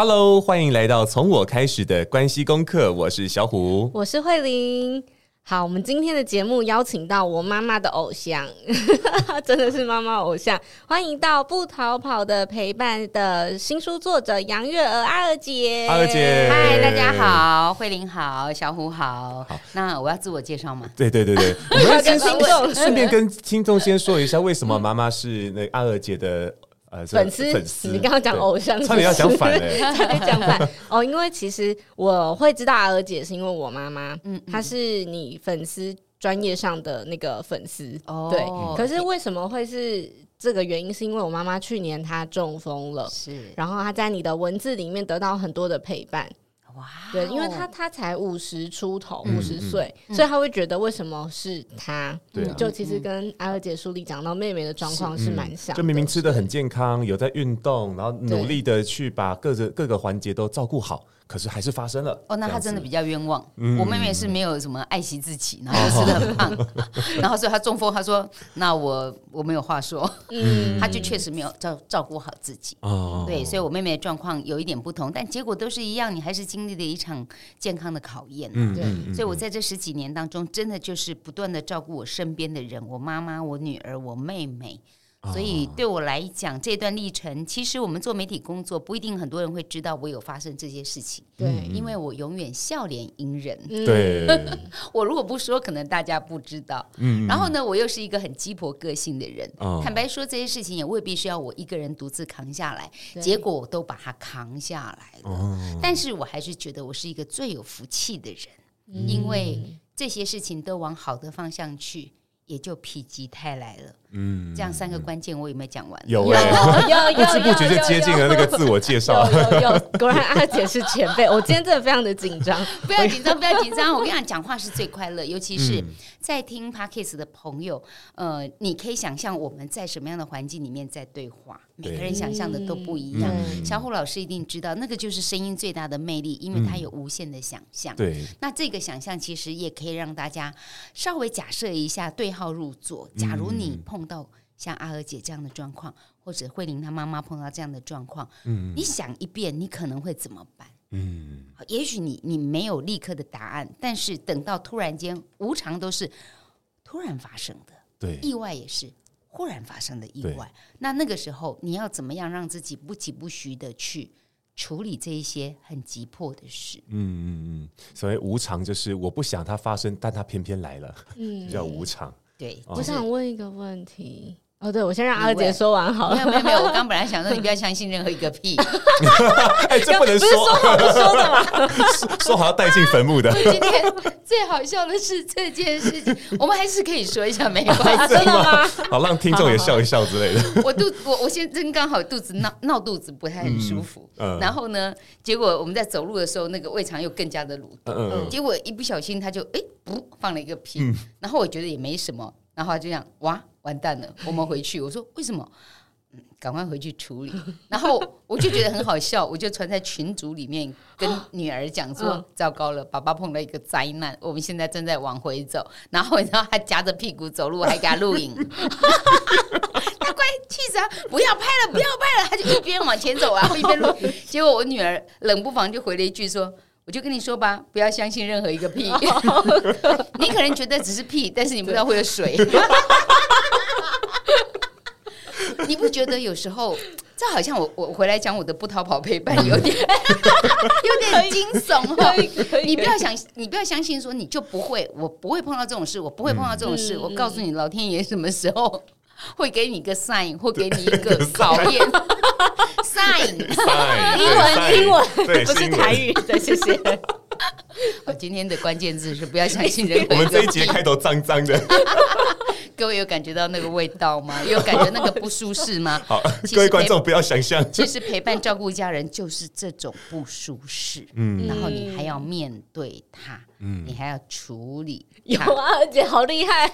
Hello，欢迎来到从我开始的关系功课。我是小虎，我是慧玲。好，我们今天的节目邀请到我妈妈的偶像，真的是妈妈偶像。欢迎到不逃跑的陪伴的新书作者杨月娥阿娥姐。阿娥姐，嗨，大家好，慧玲好，小虎好。好，那我要自我介绍吗？对对对对，我们要跟听众顺便跟听众先说一下，为什么妈妈是那阿娥姐的。呃，粉丝，粉丝，你刚刚讲偶像，差点要讲反了，差点讲反哦。因为其实我会知道阿娥姐，是因为我妈妈，嗯，她是你粉丝专业上的那个粉丝，哦，对。可是为什么会是这个原因？是因为我妈妈去年她中风了，是，然后她在你的文字里面得到很多的陪伴。哇，对，因为他他才五十出头，五十岁，所以他会觉得为什么是他？对，就其实跟阿尔姐书里讲到妹妹的状况是蛮像，就明明吃的很健康，有在运动，然后努力的去把各个各个环节都照顾好。可是还是发生了哦，那他真的比较冤枉。我妹妹是没有什么爱惜自己，然后吃的很 胖，然后所以她中风。她说：“那我我没有话说。”嗯，她就确实没有照照顾好自己。哦，对，所以我妹妹的状况有一点不同，但结果都是一样。你还是经历了一场健康的考验。嗯，对。所以我在这十几年当中，真的就是不断的照顾我身边的人，我妈妈、我女儿、我妹妹。所以对我来讲，这段历程，其实我们做媒体工作，不一定很多人会知道我有发生这些事情。对，因为我永远笑脸迎人。对，我如果不说，可能大家不知道。嗯。然后呢，我又是一个很鸡婆个性的人。坦白说，这些事情也未必需要我一个人独自扛下来。结果我都把它扛下来了。但是我还是觉得我是一个最有福气的人，因为这些事情都往好的方向去。也就否极泰来了，嗯，这样三个关键我有没有讲完？有有有，不知不觉就接近了那个自我介绍。有有，果然阿姐是前辈，我今天真的非常的紧张，不要紧张，不要紧张。我跟你讲，讲话是最快乐，尤其是在听 Podcast 的朋友，呃，你可以想象我们在什么样的环境里面在对话。每个人想象的都不一样，嗯、小虎老师一定知道，那个就是声音最大的魅力，因为它有无限的想象。对，那这个想象其实也可以让大家稍微假设一下，对号入座。假如你碰到像阿娥姐这样的状况，或者慧玲她妈妈碰到这样的状况，嗯，你想一遍，你可能会怎么办？嗯，也许你你没有立刻的答案，但是等到突然间，无常都是突然发生的，对，意外也是。忽然发生的意外，那那个时候你要怎么样让自己不疾不徐的去处理这一些很急迫的事？嗯嗯嗯，所谓无常就是我不想它发生，但它偏偏来了，嗯，叫无常。对，我想问一个问题。哦，对，我先让阿娥姐说完好了。没有没有没有，我刚本来想说 你不要相信任何一个屁。哎，这不能说，不是说好不 说的吗？说好要带进坟墓的。今天最好笑的是这件事情，我们还是可以说一下，没关系，真的吗？好，让听众也笑一笑之类的。我肚我我现在真刚好肚子闹闹肚子，不太很舒服。然后呢，结果我们在走路的时候，那个胃肠又更加的蠕动。结果一不小心，他就哎不放了一个屁。然后我觉得也没什么，然后就这样哇。完蛋了，我们回去。我说为什么？嗯，赶快回去处理。然后我就觉得很好笑，我就传在群组里面跟女儿讲说：“嗯、糟糕了，爸爸碰到一个灾难，我们现在正在往回走。”然后你知道他夹着屁股走路，还给他录影。他快气死啊！不要拍了，不要拍了！他就一边往前走啊，一边录。结果我女儿冷不防就回了一句说。我就跟你说吧，不要相信任何一个屁。你可能觉得只是屁，但是你不知道会有水。你不觉得有时候这好像我我回来讲我的不逃跑陪伴有点有点惊悚？你不要想，你不要相信说你就不会，我不会碰到这种事，我不会碰到这种事。我告诉你，老天爷什么时候会给你一个 sign，会给你一个考验。sign，英文英文不是台语，的，谢谢。我 今天的关键字是不要相信人。我们这一节开头脏脏的，各位有感觉到那个味道吗？有感觉那个不舒适吗？好，各位观众不要想象，其实陪伴照顾家人就是这种不舒适。嗯，然后你还要面对他，嗯，你还要处理。有啊，而且好厉害，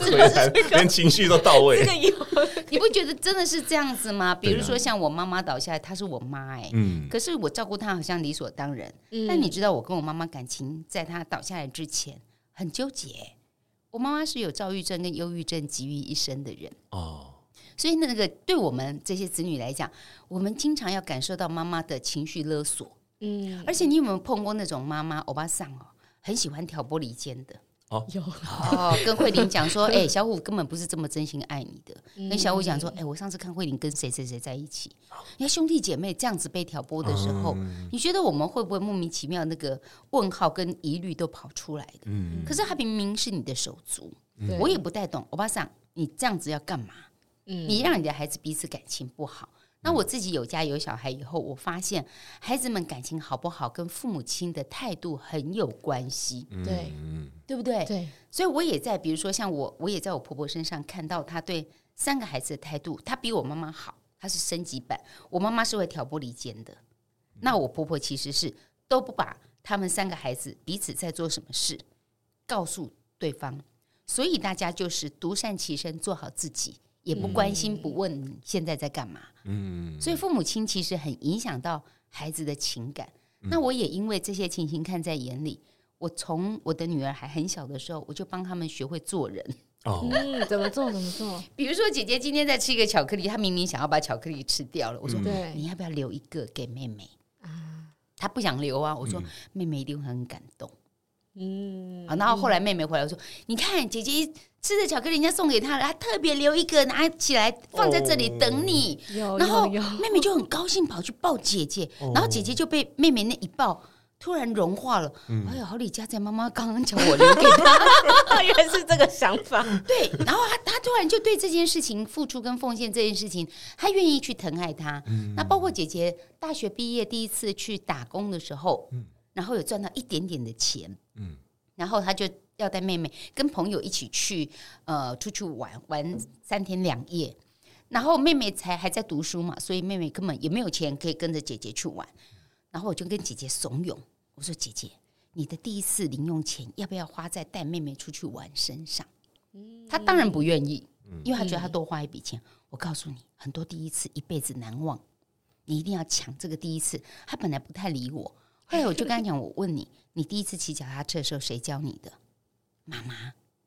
连情绪都到位。这个有，你不觉得真的是这样子吗？比如说像我妈妈倒下来，她是我妈哎，嗯，可是我照顾她好像理所当然。但你知道，我跟我妈妈感情在她倒下来之前很纠结。我妈妈是有躁郁症跟忧郁症集于一身的人哦，所以那个对我们这些子女来讲，我们经常要感受到妈妈的情绪勒索。嗯，而且你有没有碰过那种妈妈欧巴桑哦，很喜欢挑拨离间的？哦，有。哦，跟慧玲讲说，哎、欸，小虎根本不是这么真心爱你的。嗯、跟小虎讲说，哎、欸，我上次看慧玲跟谁谁谁在一起，你看兄弟姐妹这样子被挑拨的时候，嗯、你觉得我们会不会莫名其妙那个问号跟疑虑都跑出来的？嗯，可是他明明是你的手足，嗯、我也不太懂，欧巴桑，你这样子要干嘛？嗯，你让你的孩子彼此感情不好。那我自己有家有小孩以后，我发现孩子们感情好不好，跟父母亲的态度很有关系，对，对不对？对，所以我也在，比如说像我，我也在我婆婆身上看到她对三个孩子的态度，她比我妈妈好，她是升级版。我妈妈是会挑拨离间的，那我婆婆其实是都不把他们三个孩子彼此在做什么事告诉对方，所以大家就是独善其身，做好自己。也不关心不问你现在在干嘛，嗯，所以父母亲其实很影响到孩子的情感。嗯、那我也因为这些情形看在眼里，我从我的女儿还很小的时候，我就帮他们学会做人。哦，嗯，怎么做？怎么做？比如说，姐姐今天在吃一个巧克力，她明明想要把巧克力吃掉了，我说，对，你要不要留一个给妹妹？啊，她不想留啊，我说，妹妹一定会很感动。嗯，啊，然后后来妹妹回来说：“你看，姐姐吃的巧克力人家送给她了，她特别留一个拿起来放在这里等你。哦”然后妹妹就很高兴跑去抱姐姐，哦、然后姐姐就被妹妹那一抱，突然融化了。嗯、哎呦，好李佳在妈妈刚刚叫我留给她，原来是这个想法。对，然后她她突然就对这件事情付出跟奉献这件事情，她愿意去疼爱她。嗯、那包括姐姐大学毕业第一次去打工的时候。嗯然后有赚到一点点的钱，嗯，然后他就要带妹妹跟朋友一起去，呃，出去玩玩三天两夜。然后妹妹才还在读书嘛，所以妹妹根本也没有钱可以跟着姐姐去玩。然后我就跟姐姐怂恿，我说：“姐姐，你的第一次零用钱要不要花在带妹妹出去玩身上？”她当然不愿意，因为她觉得她多花一笔钱。我告诉你，很多第一次一辈子难忘，你一定要抢这个第一次。她本来不太理我。后来我就跟她讲，我问你，你第一次骑脚踏车的时候谁教你的？妈妈，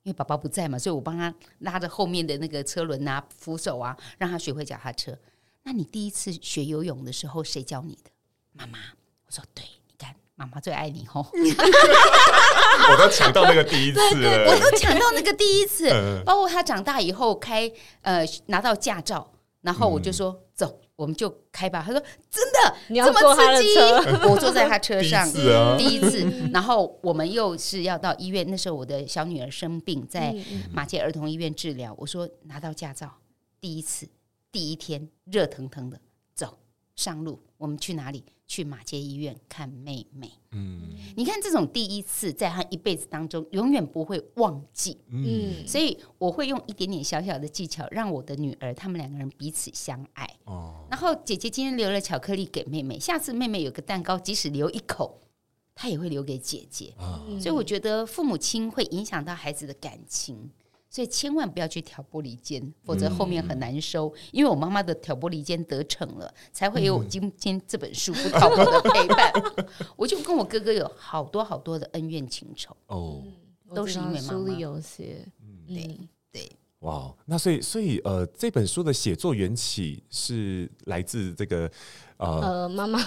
因为宝宝不在嘛，所以我帮他拉着后面的那个车轮啊、扶手啊，让他学会脚踏车。那你第一次学游泳的时候谁教你的？妈妈，我说对，你看妈妈最爱你吼。我都抢到那个第一次 了，我都抢到那个第一次，包括他长大以后开呃拿到驾照，然后我就说。我们就开吧。他说：“真的，你要坐他的车？这么刺激？”我坐在他车上，第一次啊，第一次。然后我们又是要到医院，那时候我的小女儿生病，在马街儿童医院治疗。我说：“拿到驾照，第一次，第一天，热腾腾的，走上路，我们去哪里？”去马街医院看妹妹，嗯，你看这种第一次，在她一辈子当中永远不会忘记，嗯，所以我会用一点点小小的技巧，让我的女儿他们两个人彼此相爱。哦，然后姐姐今天留了巧克力给妹妹，下次妹妹有个蛋糕，即使留一口，她也会留给姐姐。所以我觉得父母亲会影响到孩子的感情。所以千万不要去挑拨离间，否则后面很难收。嗯、因为我妈妈的挑拨离间得逞了，才会有今天这本书不挑拨的陪伴。嗯、我就跟我哥哥有好多好多的恩怨情仇哦，都是因为妈妈。书里有写，嗯、对对。哇，那所以所以呃，这本书的写作缘起是来自这个呃妈妈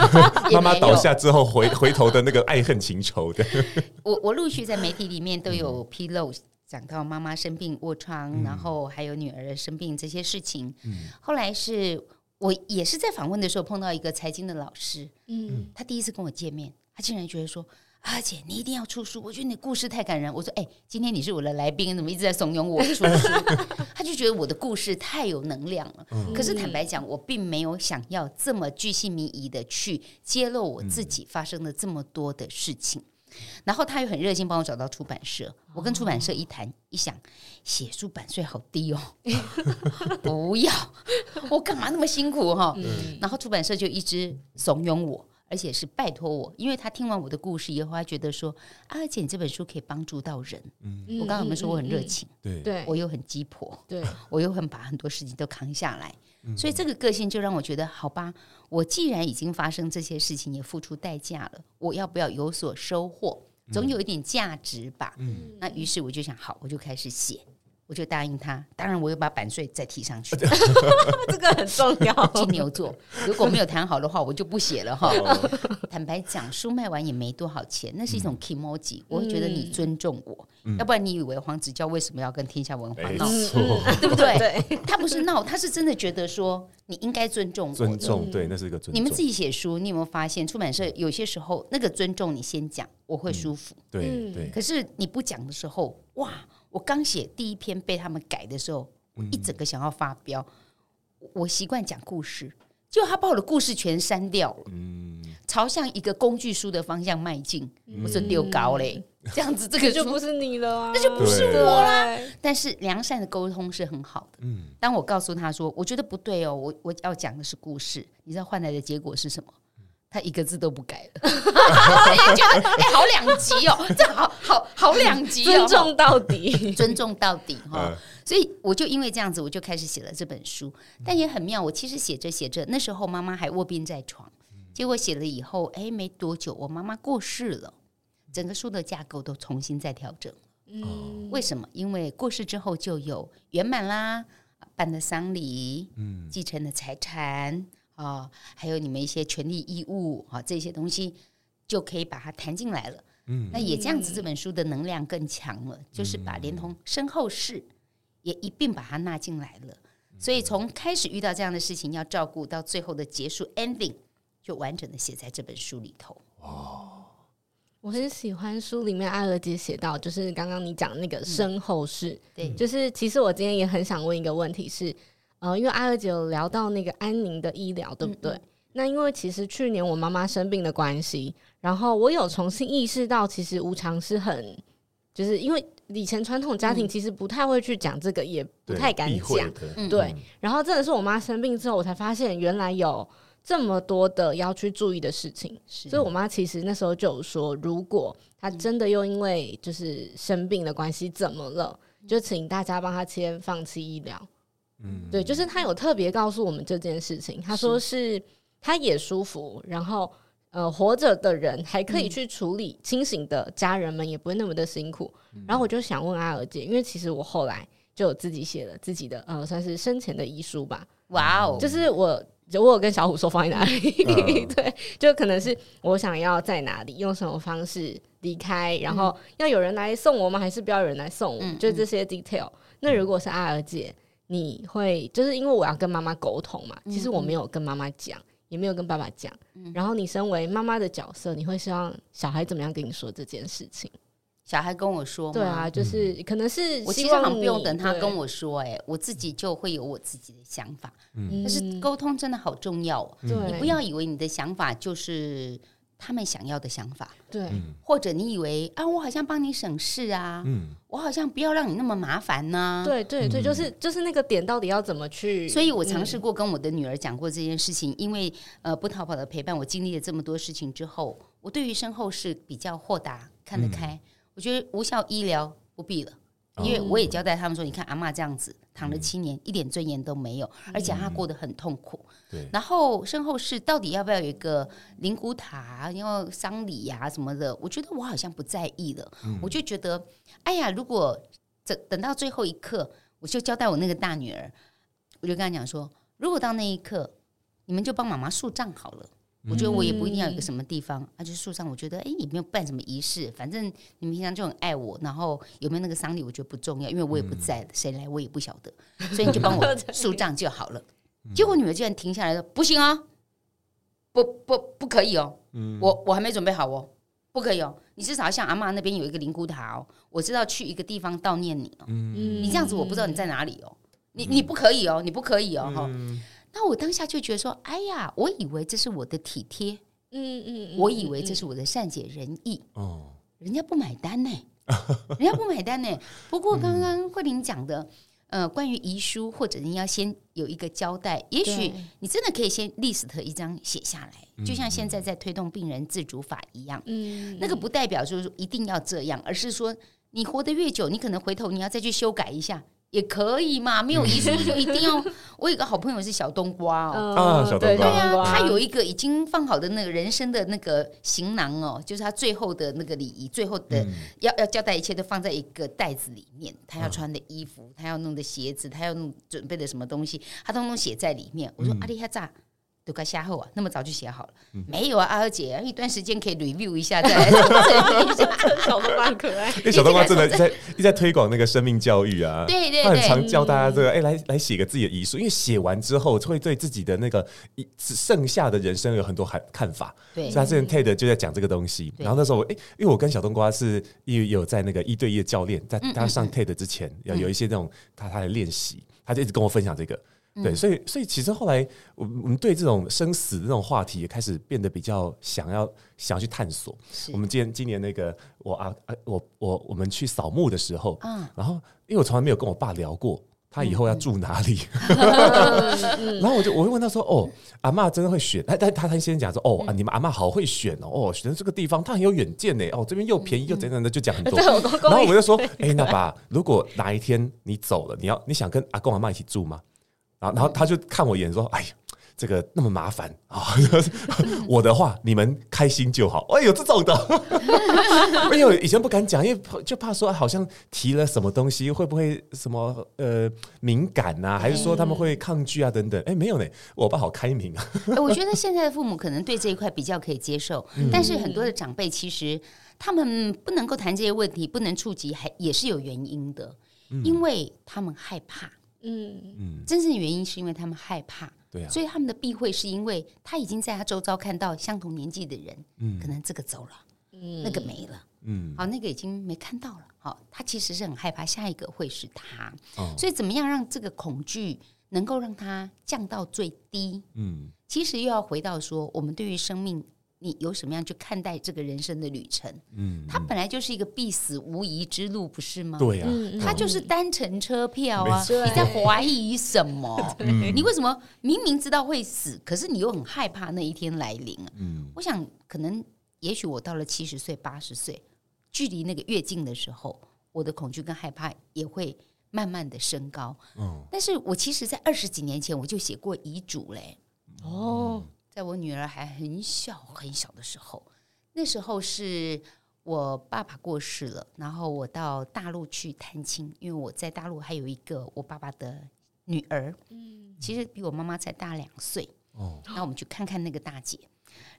妈妈倒下之后回 回头的那个爱恨情仇的。我我陆续在媒体里面都有披露。讲到妈妈生病卧床，嗯、然后还有女儿生病这些事情。嗯、后来是我也是在访问的时候碰到一个财经的老师，嗯，他第一次跟我见面，他竟然觉得说：“阿姐，你一定要出书，我觉得你的故事太感人。”我说：“哎，今天你是我的来宾，怎么一直在怂恿我出书？” 他就觉得我的故事太有能量了。嗯、可是坦白讲，我并没有想要这么巨细靡遗的去揭露我自己发生了这么多的事情。然后他又很热心帮我找到出版社，我跟出版社一谈一想，写书版税好低哦，不要，我干嘛那么辛苦哈？然后出版社就一直怂恿我。而且是拜托我，因为他听完我的故事以后，他觉得说：“啊，而且你这本书可以帮助到人。”嗯，我刚刚有没有说我很热情？对，对我又很鸡婆，对我又很把很多事情都扛下来。嗯，所以这个个性就让我觉得，好吧，我既然已经发生这些事情，也付出代价了，我要不要有所收获？总有一点价值吧。嗯，那于是我就想，好，我就开始写。我就答应他，当然我又把版税再提上去，这个很重要。金牛座如果没有谈好的话，我就不写了哈。坦白讲，书卖完也没多少钱，那是一种 kimoji，我会觉得你尊重我，要不然你以为黄子佼为什么要跟天下文化闹？对不对？他不是闹，他是真的觉得说你应该尊重我。尊重，对，那是一个尊重。你们自己写书，你有没有发现出版社有些时候那个尊重你先讲，我会舒服。对对。可是你不讲的时候，哇！我刚写第一篇被他们改的时候，我一整个想要发飙。我习惯讲故事，结果他把我的故事全删掉了。嗯，朝向一个工具书的方向迈进，我说丢高嘞，这样子这个就不是你了，那就不是我啦。但是良善的沟通是很好的。嗯，当我告诉他说，我觉得不对哦，我我要讲的是故事，你知道换来的结果是什么？他一个字都不改了，哎，好两极哦，这好好好两极哦，尊重到底，尊重到底哈。所以我就因为这样子，我就开始写了这本书。但也很妙，我其实写着写着，那时候妈妈还卧病在床，结果写了以后，哎，没多久我妈妈过世了，整个书的架构都重新再调整。嗯，为什么？因为过世之后就有圆满啦，办的丧礼，嗯，继承的财产。啊、哦，还有你们一些权利义务啊、哦，这些东西就可以把它谈进来了。嗯，那也这样子，这本书的能量更强了，嗯、就是把连同身后事也一并把它纳进来了。嗯、所以从开始遇到这样的事情要照顾，到最后的结束 ending，就完整的写在这本书里头。哦，我很喜欢书里面阿娥姐写到，就是刚刚你讲那个身后事，嗯、对，就是其实我今天也很想问一个问题是。呃，因为阿二姐有聊到那个安宁的医疗，对不对？嗯嗯，那因为其实去年我妈妈生病的关系，然后我有重新意识到，其实无常是很，就是因为以前传统家庭其实不太会去讲这个，嗯、也不太敢讲，对。然后真的是我妈生病之后，我才发现原来有这么多的要去注意的事情。所以我妈其实那时候就有说，如果她真的又因为就是生病的关系怎么了，嗯、就请大家帮她签放弃医疗。嗯，对，就是他有特别告诉我们这件事情。他说是他也舒服，然后呃，活着的人还可以去处理，清醒的家人们也不会那么的辛苦。然后我就想问阿尔姐，因为其实我后来就有自己写了自己的呃，算是生前的遗书吧。哇哦，就是我就我有跟小虎说放在哪里，对，就可能是我想要在哪里，用什么方式离开，然后要有人来送我吗？还是不要有人来送我？就这些 detail。那如果是阿尔姐。你会就是因为我要跟妈妈沟通嘛，其实我没有跟妈妈讲，也没有跟爸爸讲。然后你身为妈妈的角色，你会希望小孩怎么样跟你说这件事情？小孩跟我说，对啊，就是可能是我希望不用等他跟我说，哎，我自己就会有我自己的想法。嗯，但是沟通真的好重要哦。对，你不要以为你的想法就是。他们想要的想法，对，或者你以为啊，我好像帮你省事啊，嗯，我好像不要让你那么麻烦呢，对对对，就是就是那个点到底要怎么去？所以我尝试过跟我的女儿讲过这件事情，因为呃不逃跑的陪伴，我经历了这么多事情之后，我对于身后事比较豁达，看得开，我觉得无效医疗不必了。因为我也交代他们说，你看阿嬷这样子躺了七年，一点尊严都没有，而且她过得很痛苦。对。然后身后事到底要不要有一个灵骨塔，然后丧礼呀什么的？我觉得我好像不在意了。我就觉得，哎呀，如果等等到最后一刻，我就交代我那个大女儿，我就跟她讲说，如果到那一刻，你们就帮妈妈树葬好了。我觉得我也不一定要有个什么地方，而且树上，我觉得哎，也没有办什么仪式，反正你们平常就很爱我，然后有没有那个丧礼，我觉得不重要，因为我也不在，谁来我也不晓得，所以你就帮我树葬就好了。结果女儿居然停下来说：“不行啊，不不不可以哦，我我还没准备好哦，不可以哦，你至少要像阿妈那边有一个灵骨塔哦，我知道去一个地方悼念你哦，你这样子我不知道你在哪里哦，你你不可以哦，你不可以哦，哈。”那我当下就觉得说，哎呀，我以为这是我的体贴，嗯嗯，我以为这是我的善解人意，哦，人家不买单呢，人家不买单呢。不过刚刚慧玲讲的。呃，关于遗书，或者你要先有一个交代，也许你真的可以先 list 一张写下来，就像现在在推动病人自主法一样。嗯，那个不代表说一定要这样，而是说你活得越久，你可能回头你要再去修改一下。也可以嘛，没有遗书就一定要。我有个好朋友是小冬瓜哦，啊，小冬瓜，对啊，他有一个已经放好的那个人生的那个行囊哦，就是他最后的那个礼仪，最后的要要交代一切都放在一个袋子里面。他要穿的衣服，他要弄的鞋子，他要弄准备的什么东西，他通通写在里面。我说阿丽哈扎。都快下后啊，那么早就写好了？嗯、没有啊，阿娥姐，一段时间可以 review 一下，再来 小冬瓜可爱，因为小冬瓜真的在一直在推广那个生命教育啊，对对对，他很常教大家这个，哎、嗯。欸，来来写个自己的遗书，因为写完之后会对自己的那个一剩下的人生有很多看看法。对，所以他之前 TED 就在讲这个东西。然后那时候，哎、欸，因为我跟小冬瓜是有有在那个一对一的教练，在他上 TED 之前，要有一些那种他他的练习，他就一直跟我分享这个。对，所以所以其实后来，我我们对这种生死的这种话题也开始变得比较想要想要去探索。我们今年今年那个我啊啊我我我们去扫墓的时候，然后因为我从来没有跟我爸聊过他以后要住哪里，然后我就我就问他说：“哦，阿嬷真的会选？”但但他他先讲说：“哦啊，你们阿嬷好会选哦，哦选这个地方，他很有远见呢。哦，这边又便宜又怎样的，就讲很多。”然后我就说：“哎，那爸，如果哪一天你走了，你要你想跟阿公阿嬷一起住吗？”然后，然后他就看我一眼说：“哎呀，这个那么麻烦啊！我的话，你们开心就好。哎呦，这种的，哎呦，以前不敢讲，因为就怕说好像提了什么东西，会不会什么呃敏感呐、啊，还是说他们会抗拒啊等等？哎，没有呢，我爸好开明啊。我觉得现在的父母可能对这一块比较可以接受，嗯、但是很多的长辈其实他们不能够谈这些问题，不能触及，还也是有原因的，嗯、因为他们害怕。嗯。嗯，真正的原因是因为他们害怕，对啊，所以他们的避讳是因为他已经在他周遭看到相同年纪的人，嗯，可能这个走了，嗯，那个没了，嗯，好，那个已经没看到了，好，他其实是很害怕下一个会是他，哦，所以怎么样让这个恐惧能够让他降到最低？嗯，其实又要回到说，我们对于生命。你有什么样去看待这个人生的旅程？嗯，它本来就是一个必死无疑之路，不是吗？对呀，它就是单程车票啊！你在怀疑什么？你为什么明明知道会死，可是你又很害怕那一天来临？嗯，我想可能也许我到了七十岁、八十岁，距离那个越近的时候，我的恐惧跟害怕也会慢慢的升高。嗯，但是我其实，在二十几年前我就写过遗嘱嘞。哦。在我女儿还很小很小的时候，那时候是我爸爸过世了，然后我到大陆去探亲，因为我在大陆还有一个我爸爸的女儿，嗯，其实比我妈妈才大两岁。哦，那我们去看看那个大姐。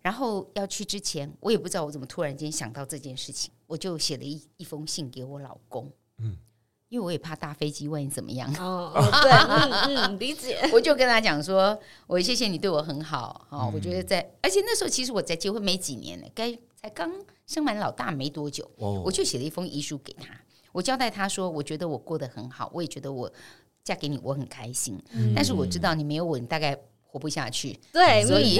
然后要去之前，我也不知道我怎么突然间想到这件事情，我就写了一一封信给我老公。嗯。因为我也怕搭飞机，万一怎么样？哦，对，嗯嗯，理解。我就跟他讲说，我谢谢你对我很好，哦，我觉得在，而且那时候其实我在结婚没几年呢，该才刚生完老大没多久，我就写了一封遗书给他，我交代他说，我觉得我过得很好，我也觉得我嫁给你我很开心，但是我知道你没有我，你大概活不下去，对，所以，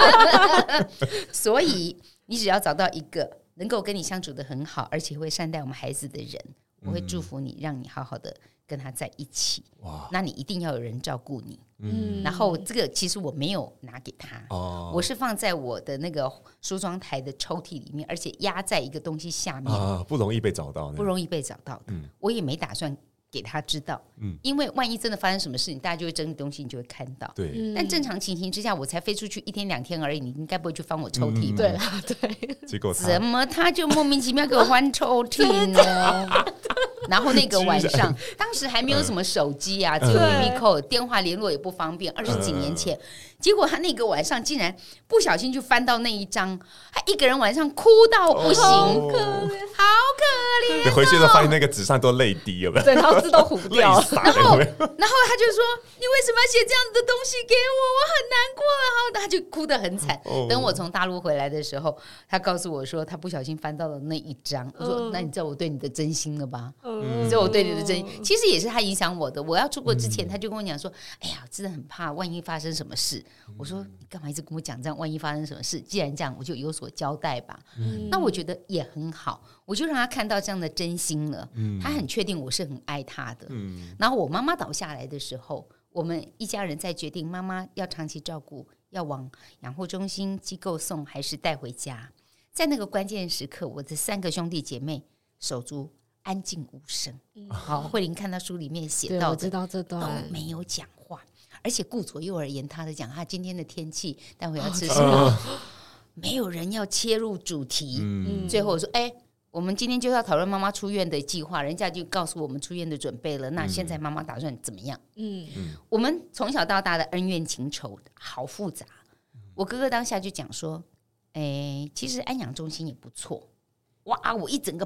所以你只要找到一个能够跟你相处的很好，而且会善待我们孩子的人。我会祝福你，让你好好的跟他在一起。哇！那你一定要有人照顾你。嗯。然后这个其实我没有拿给他，哦，我是放在我的那个梳妆台的抽屉里面，而且压在一个东西下面，啊，不容易被找到，不容易被找到的。嗯。我也没打算给他知道，嗯，因为万一真的发生什么事情，大家就会整理东西，你就会看到。对。但正常情形之下，我才飞出去一天两天而已，你应该不会去翻我抽屉吧？对对。结果怎么他就莫名其妙给我翻抽屉呢？然后那个晚上，当时还没有什么手机啊，只有 micro 电话联络也不方便。二十几年前，结果他那个晚上竟然不小心就翻到那一张，他一个人晚上哭到不行，好可怜，好可怜。回去都发现那个纸上都泪滴，有没有？对，然后字都糊掉。然后，然后他就说：“你为什么要写这样的东西给我？我很难过。”然后他就哭得很惨。等我从大陆回来的时候，他告诉我说他不小心翻到了那一张。我说：“那你知道我对你的真心了吧？”嗯，所以我对你的真心，其实也是他影响我的。我要出国之前，他就跟我讲说：“哎呀，真的很怕，万一发生什么事。”我说你干嘛一直跟我讲这样？万一发生什么事？既然这样，我就有所交代吧。嗯、那我觉得也很好，我就让他看到这样的真心了。嗯、他很确定我是很爱他的。嗯、然后我妈妈倒下来的时候，我们一家人在决定妈妈要长期照顾，要往养护中心机构送，还是带回家。在那个关键时刻，我的三个兄弟姐妹手足安静无声。嗯、好，慧玲看到书里面写到，我知道这段都没有讲话，而且顾左右而言他的讲他今天的天气，待会要吃什么，哦、没有人要切入主题。嗯、最后我说：“哎，我们今天就要讨论妈妈出院的计划，人家就告诉我们出院的准备了。那现在妈妈打算怎么样？”嗯，我们从小到大的恩怨情仇好复杂。我哥哥当下就讲说。哎，其实安养中心也不错。哇，我一整个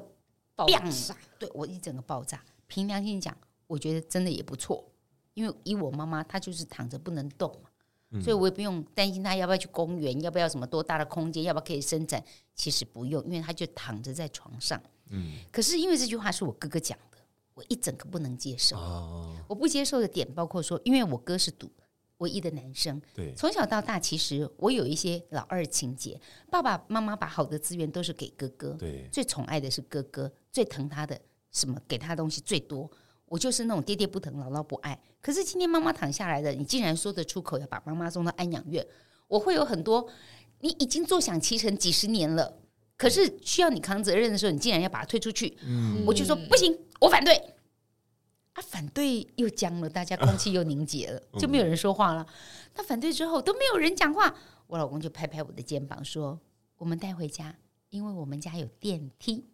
爆炸，对我一整个爆炸。凭良心讲，我觉得真的也不错。因为以我妈妈，她就是躺着不能动嘛，嗯、所以我也不用担心她要不要去公园，要不要什么多大的空间，要不要可以伸展。其实不用，因为她就躺着在床上。嗯。可是因为这句话是我哥哥讲的，我一整个不能接受。哦。我不接受的点包括说，因为我哥是独。唯一的男生，对，从小到大，其实我有一些老二情节。爸爸妈妈把好的资源都是给哥哥，对，最宠爱的是哥哥，最疼他的什么，给他的东西最多。我就是那种爹爹不疼，姥姥不爱。可是今天妈妈躺下来了，你竟然说得出口要把妈妈送到安养院，我会有很多。你已经坐享其成几十年了，可是需要你扛责任的时候，你竟然要把它推出去，嗯，我就说不行，我反对。他、啊、反对又僵了，大家空气又凝结了，啊、就没有人说话了。他反对之后都没有人讲话，我老公就拍拍我的肩膀说：“我们带回家，因为我们家有电梯，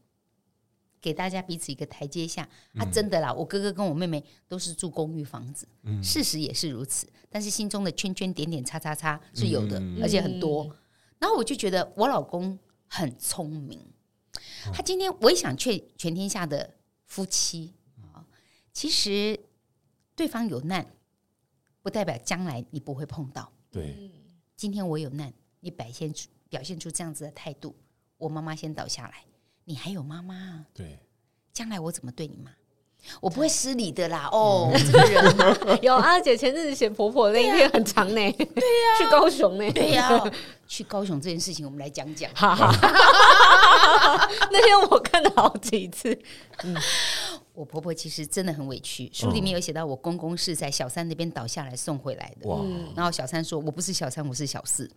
给大家彼此一个台阶下。嗯”啊，真的啦，我哥哥跟我妹妹都是住公寓房子，嗯、事实也是如此。但是心中的圈圈点点叉叉叉是有的，嗯、而且很多。嗯、然后我就觉得我老公很聪明，他今天我也想劝全天下的夫妻。其实，对方有难，不代表将来你不会碰到。对，今天我有难，你表现出表现出这样子的态度，我妈妈先倒下来，你还有妈妈。对，将来我怎么对你妈？我不会失礼的啦。哦，这个人有阿姐前阵子写婆婆那一天很长呢。对呀，去高雄呢。对呀，去高雄这件事情，我们来讲讲。那天我看了好几次。嗯。我婆婆其实真的很委屈，书里面有写到我公公是在小三那边倒下来送回来的，哇然后小三说：“我不是小三，我是小四。”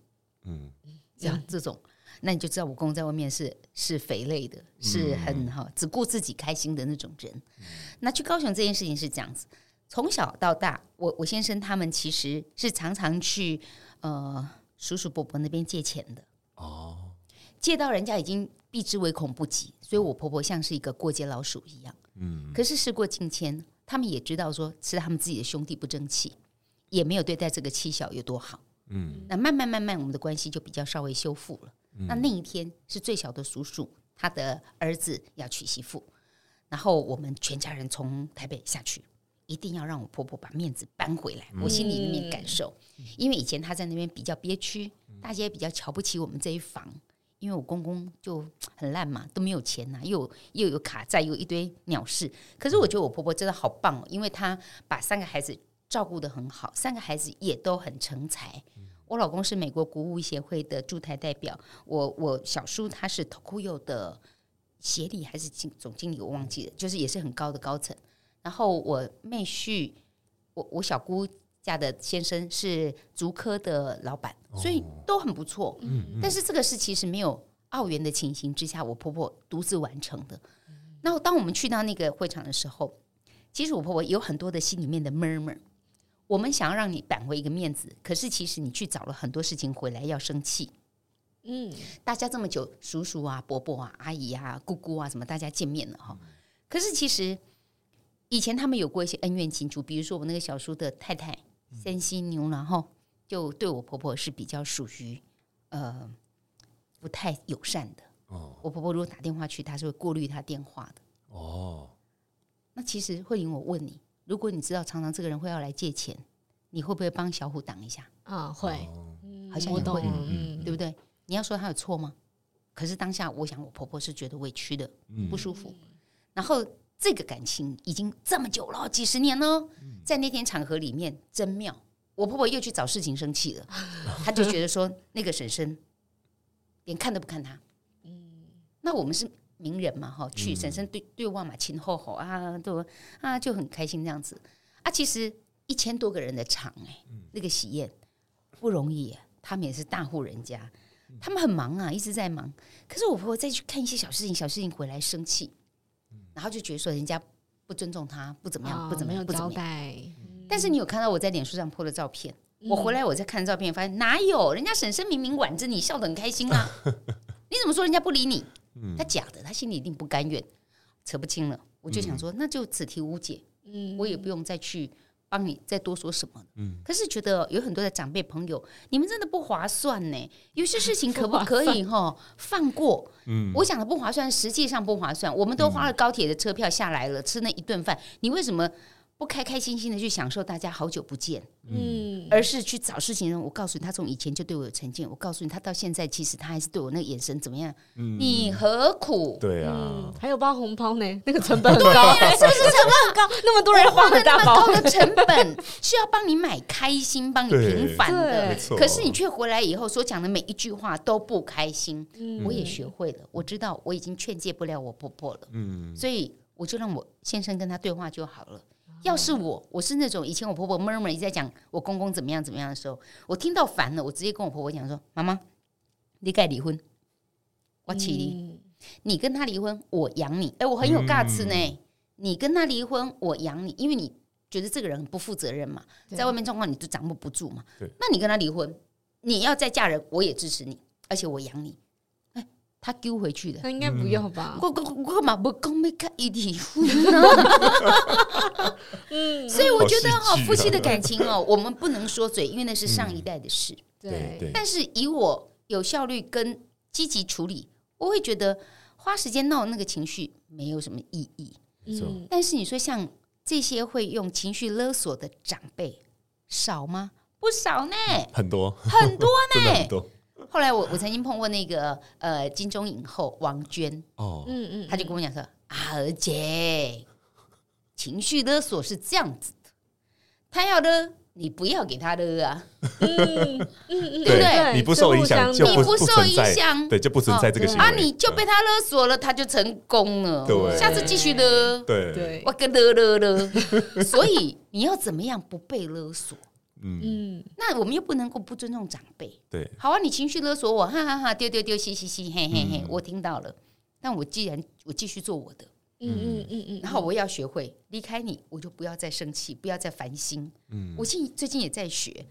嗯，这样这种，那你就知道我公公在外面是是肥类的，是很哈只顾自己开心的那种人。嗯、那去高雄这件事情是这样子，从小到大，我我先生他们其实是常常去呃叔叔伯伯那边借钱的哦，借到人家已经避之唯恐不及，所以我婆婆像是一个过街老鼠一样。嗯，可是事过境迁，他们也知道说是他们自己的兄弟不争气，也没有对待这个妻小有多好。嗯，那慢慢慢慢，我们的关系就比较稍微修复了。嗯，那那一天是最小的叔叔他的儿子要娶媳妇，然后我们全家人从台北下去，一定要让我婆婆把面子搬回来。我心里面感受，因为以前他在那边比较憋屈，大家也比较瞧不起我们这一房。因为我公公就很烂嘛，都没有钱呐、啊，又又有卡债，又一堆鸟事。可是我觉得我婆婆真的好棒哦，因为她把三个孩子照顾得很好，三个孩子也都很成才。我老公是美国国务协会的驻台代表，我我小叔他是 TOKUYO 的协理还是经总经理，我忘记了，就是也是很高的高层。然后我妹婿，我我小姑家的先生是竹科的老板。所以都很不错，但是这个是其实没有澳元的情形之下，我婆婆独自完成的。那当我们去到那个会场的时候，其实我婆婆有很多的心里面的 murmur。我们想要让你扳回一个面子，可是其实你去找了很多事情回来要生气。嗯，大家这么久，叔叔啊、伯伯啊、阿姨啊、姑姑啊，什么大家见面了哈。可是其实以前他们有过一些恩怨情仇，比如说我那个小叔的太太三犀牛，然后。就对我婆婆是比较属于，呃，不太友善的。哦，我婆婆如果打电话去，她是会过滤她电话的。哦，那其实慧玲，我问你，如果你知道常常这个人会要来借钱，你会不会帮小虎挡一下？啊，会，好像也会，嗯，对不对？你要说他有错吗？可是当下，我想我婆婆是觉得委屈的，不舒服。然后这个感情已经这么久了，几十年了，在那天场合里面真妙。我婆婆又去找事情生气了，她就觉得说那个婶婶连看都不看她。嗯，那我们是名人嘛，哈，去婶婶对对望嘛，亲厚厚啊，都啊就很开心这样子啊。其实一千多个人的场哎、欸，那个喜宴不容易，他们也是大户人家，他们很忙啊，一直在忙。可是我婆婆再去看一些小事情，小事情回来生气，然后就觉得说人家不尊重她，不怎么样，不怎么样，不怎么样。但是你有看到我在脸书上 po 的照片？嗯、我回来我再看照片，发现哪有人家婶婶明明挽着你笑得很开心啊！你怎么说人家不理你？他假的，他心里一定不甘愿，扯不清了。我就想说，那就此题无解。嗯，我也不用再去帮你再多说什么。嗯，可是觉得有很多的长辈朋友，你们真的不划算呢。有些事情可不可以 哈放过？嗯，我讲的不划算，实际上不划算。我们都花了高铁的车票下来了，吃那一顿饭，你为什么？不开开心心的去享受大家好久不见，嗯，而是去找事情。我告诉你，他从以前就对我有成见。我告诉你，他到现在其实他还是对我那个眼神怎么样？嗯，你何苦？对啊，还有包红包呢，那个成本很高，是不是成本很高？那么多人花了那么高的成本，是要帮你买开心，帮你平反的。可是你却回来以后所讲的每一句话都不开心。我也学会了，我知道我已经劝诫不了我婆婆了。嗯，所以我就让我先生跟他对话就好了。要是我，我是那种以前我婆婆 murmur 一直在讲我公公怎么样怎么样的时候，我听到烦了，我直接跟我婆婆讲说：“妈妈，你该离婚，我起离，嗯、你跟他离婚，我养你。哎，我很有 guts 呢。嗯、你跟他离婚，我养你，因为你觉得这个人很不负责任嘛，在外面状况你都掌握不住嘛。对那你跟他离婚，你要再嫁人，我也支持你，而且我养你。”他丢回去的，他应该不要吧？我我我干嘛不讲没看一离婚呢？嗯，所以我觉得哈，夫妻的感情哦，我们不能说嘴，因为那是上一代的事。对对。但是以我有效率跟积极处理，我会觉得花时间闹那个情绪没有什么意义。嗯。但是你说像这些会用情绪勒索的长辈少吗？不少呢，很多很多呢，很多。后来我我曾经碰过那个呃金钟影后王娟。哦，嗯嗯，他就跟我讲说啊，儿姐，情绪勒索是这样子的，他要勒你不要给他勒啊，嗯嗯 嗯，对不对？你不受影响，你不受影响，对，就不存在这个行为。啊，你就被他勒索了，他就成功了，对，下次继续勒，对。对，我跟勒勒勒，所以你要怎么样不被勒索？嗯，那我们又不能够不尊重长辈。对，好啊，你情绪勒索我，哈哈哈，丢丢丢，嘻嘻嘻，嘿嘿嘿，我听到了。但我既然我继续做我的，嗯。嗯嗯嗯，然后我要学会离开你，我就不要再生气，不要再烦心。嗯，我近最近也在学，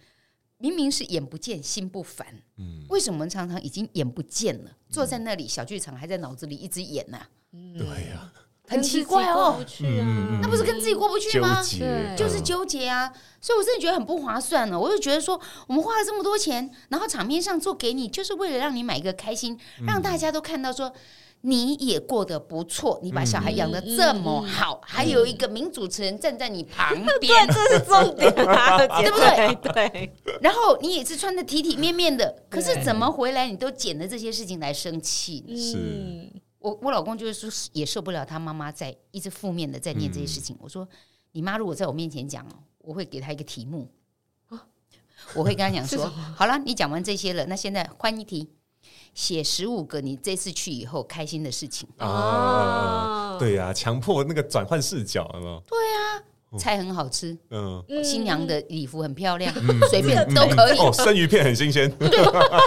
明明是眼不见心不烦，嗯，为什么常常已经眼不见了，坐在那里小剧场还在脑子里一直演呢？对呀。很奇怪哦，那不是跟自己过不去吗？就是纠结啊，所以我真的觉得很不划算了。我就觉得说，我们花了这么多钱，然后场面上做给你，就是为了让你买一个开心，让大家都看到说你也过得不错，你把小孩养的这么好，还有一个名主持人站在你旁边，这是重点啊，对不对？对。然后你也是穿的体体面面的，可是怎么回来你都捡了这些事情来生气？是。我我老公就是说也受不了他妈妈在一直负面的在念这些事情。我说你妈如果在我面前讲，我会给她一个题目，我会跟她讲 说，好了，你讲完这些了，那现在换一题，写十五个你这次去以后开心的事情啊。对呀，强迫那个转换视角了。对啊。菜很好吃，嗯，新娘的礼服很漂亮，随便都可以。哦，生鱼片很新鲜，对，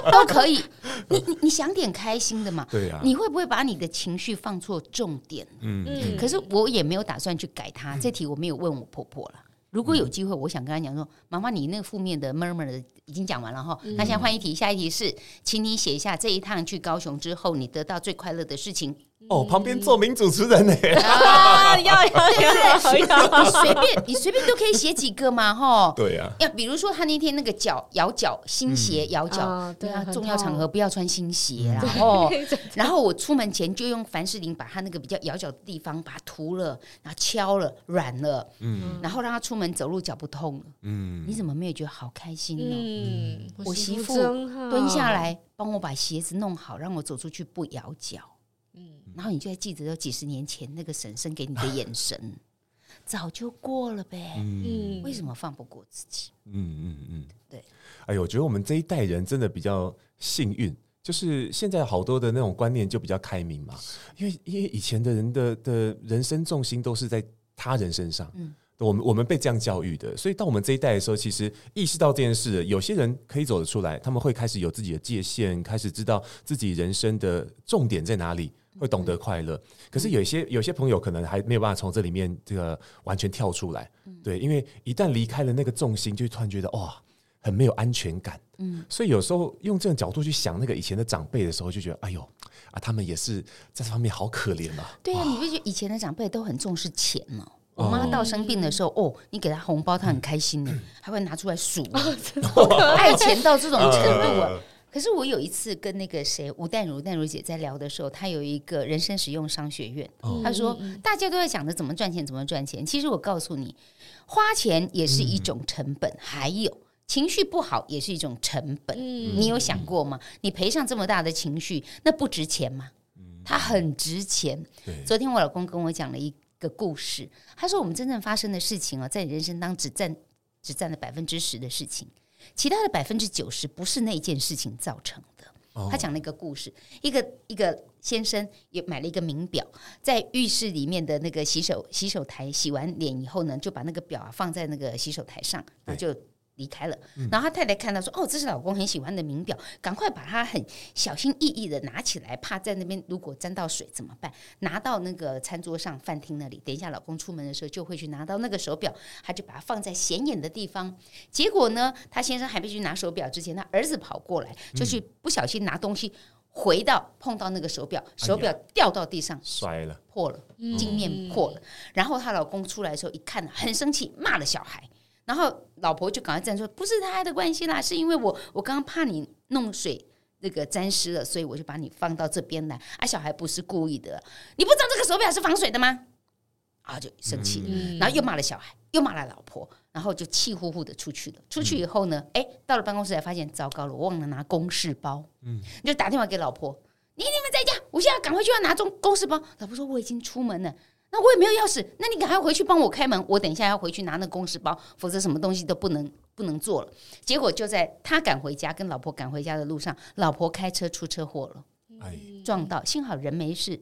都可以。你你你想点开心的嘛？对呀。你会不会把你的情绪放错重点？嗯嗯。可是我也没有打算去改它。这题我没有问我婆婆了。如果有机会，我想跟她讲说：“妈妈，你那个负面的 murmur 的已经讲完了哈。那现在换一题，下一题是，请你写一下这一趟去高雄之后，你得到最快乐的事情。”哦，旁边做名主持人呢？啊，要要要要！你随便，你随便都可以写几个嘛，哈。对呀。要比如说他那天那个脚咬脚，新鞋咬脚，对啊，重要场合不要穿新鞋，然后，然后我出门前就用凡士林把他那个比较咬脚的地方把它涂了，然后敲了软了，嗯，然后让他出门走路脚不痛了，嗯，你怎么没有觉得好开心呢？嗯，我媳妇蹲下来帮我把鞋子弄好，让我走出去不咬脚。嗯然后你就还记得有几十年前那个婶婶给你的眼神，早就过了呗。嗯，为什么放不过自己？嗯嗯嗯，对。哎呦，我觉得我们这一代人真的比较幸运，就是现在好多的那种观念就比较开明嘛。因为因为以前的人的的人生重心都是在他人身上。嗯。我们我们被这样教育的，所以到我们这一代的时候，其实意识到这件事，有些人可以走得出来，他们会开始有自己的界限，开始知道自己人生的重点在哪里，会懂得快乐。可是有一些有些朋友可能还没有办法从这里面这个完全跳出来，对，因为一旦离开了那个重心，就突然觉得哇，很没有安全感。嗯，所以有时候用这种角度去想那个以前的长辈的时候，就觉得哎呦啊，他们也是在这方面好可怜啊。对啊，你会觉得以前的长辈都很重视钱呢？我妈到生病的时候，哦，你给她红包，她很开心呢，还会拿出来数，爱钱到这种程度啊！可是我有一次跟那个谁吴淡如淡如姐在聊的时候，她有一个人生实用商学院，她说大家都在讲着怎么赚钱，怎么赚钱。其实我告诉你，花钱也是一种成本，还有情绪不好也是一种成本。你有想过吗？你赔上这么大的情绪，那不值钱吗？它很值钱。昨天我老公跟我讲了一。个故事，他说：“我们真正发生的事情啊，在人生当只占只占了百分之十的事情，其他的百分之九十不是那件事情造成的。”他讲了一个故事，一个一个先生也买了一个名表，在浴室里面的那个洗手洗手台洗完脸以后呢，就把那个表啊放在那个洗手台上，那就。离开了，然后他太太看到说：“哦，这是老公很喜欢的名表，赶快把它很小心翼翼的拿起来，怕在那边如果沾到水怎么办？拿到那个餐桌上饭厅那里，等一下老公出门的时候就会去拿到那个手表，他就把它放在显眼的地方。结果呢，他先生还没去拿手表之前，他儿子跑过来，就去不小心拿东西，回到碰到那个手表，手表掉到地上摔了，破了，镜面破了。然后她老公出来的时候一看，很生气，骂了小孩。”然后老婆就赶快站说：“不是他的关系啦，是因为我我刚刚怕你弄水那个沾湿了，所以我就把你放到这边来。啊，小孩不是故意的，你不知道这个手表是防水的吗？啊，就生气，嗯、然后又骂了小孩，又骂了老婆，然后就气呼呼的出去了。出去以后呢，哎，到了办公室才发现糟糕了，我忘了拿公事包。嗯，就打电话给老婆：你你们在家，我现在赶快去要拿中公事包。老婆说我已经出门了。”那我也没有钥匙，那你赶快回去帮我开门，我等一下要回去拿那个公事包，否则什么东西都不能不能做了。结果就在他赶回家，跟老婆赶回家的路上，老婆开车出车祸了，哎，撞到，幸好人没事，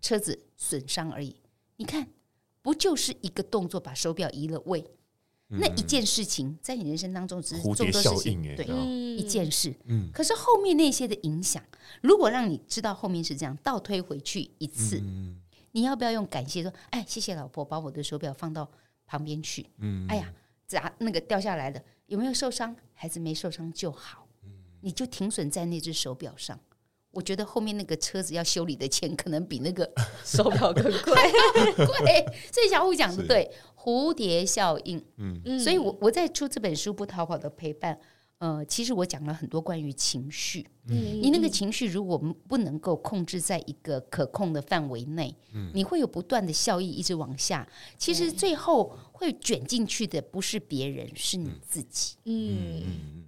车子损伤而已。你看，不就是一个动作把手表移了位？那一件事情在你人生当中只是做多事情，对，一件事。可是后面那些的影响，如果让你知道后面是这样，倒推回去一次。你要不要用感谢说？哎，谢谢老婆把我的手表放到旁边去。嗯，哎呀，砸那个掉下来的有没有受伤？孩子没受伤就好。嗯，你就停损在那只手表上。我觉得后面那个车子要修理的钱可能比那个 手表更贵。贵，所以小虎讲的对，蝴蝶效应。嗯，所以我我在出这本书《不逃跑的陪伴》。呃，其实我讲了很多关于情绪，嗯，你那个情绪如果不能够控制在一个可控的范围内，嗯，你会有不断的效益一直往下，其实最后会卷进去的不是别人，是你自己，嗯嗯，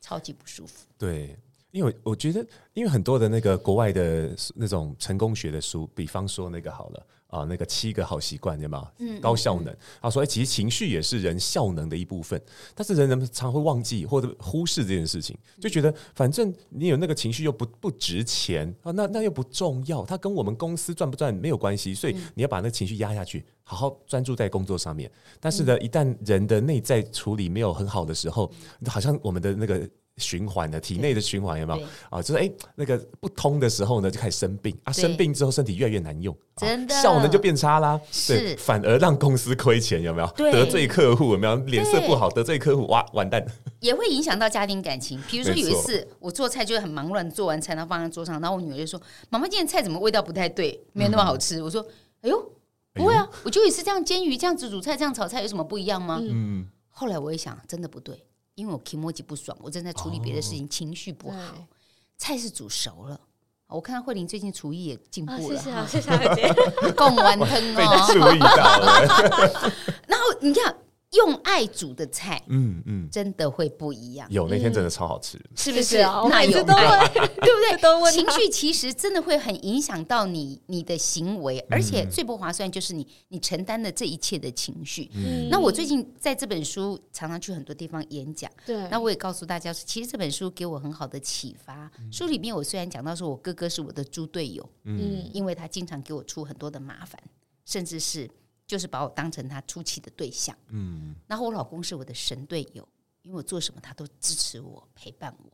超级不舒服。对，因为我觉得，因为很多的那个国外的那种成功学的书，比方说那个好了。啊，那个七个好习惯，对吗？嗯，高效能。他说，哎，其实情绪也是人效能的一部分，但是人人常会忘记或者忽视这件事情，就觉得反正你有那个情绪又不不值钱啊，那那又不重要，它跟我们公司赚不赚没有关系，所以你要把那个情绪压下去，好好专注在工作上面。但是呢，一旦人的内在处理没有很好的时候，好像我们的那个。循环的体内的循环有没有啊？就是哎，那个不通的时候呢，就开始生病啊。生病之后，身体越来越难用，真的效能就变差啦。是，反而让公司亏钱，有没有？得罪客户有没有？脸色不好，得罪客户哇，完蛋。也会影响到家庭感情。比如说有一次，我做菜就很忙乱，做完菜然后放在桌上，然后我女儿就说：“妈妈，今天菜怎么味道不太对？没有那么好吃。”我说：“哎呦，不会啊，我就也是这样煎鱼，这样子煮菜，这样炒菜，有什么不一样吗？”嗯。后来我一想，真的不对。因为我 kimochi 不爽，我正在处理别的事情，哦、情绪不好。菜是煮熟了，我看到慧玲最近厨艺也进步了，谢谢谢谢，贡完汤哦，被注意到了。然后你看，用爱煮的菜，嗯嗯，真的会不一样。有那天真的超好吃，是不是？那有爱，对不对？情绪其实真的会很影响到你你的行为，而且最不划算就是你你承担的这一切的情绪。那我最近在这本书常常去很多地方演讲，对，那我也告诉大家说，其实这本书给我很好的启发。书里面我虽然讲到说我哥哥是我的猪队友，嗯，因为他经常给我出很多的麻烦，甚至是。就是把我当成他出气的对象，嗯，然后我老公是我的神队友，因为我做什么他都支持我、陪伴我，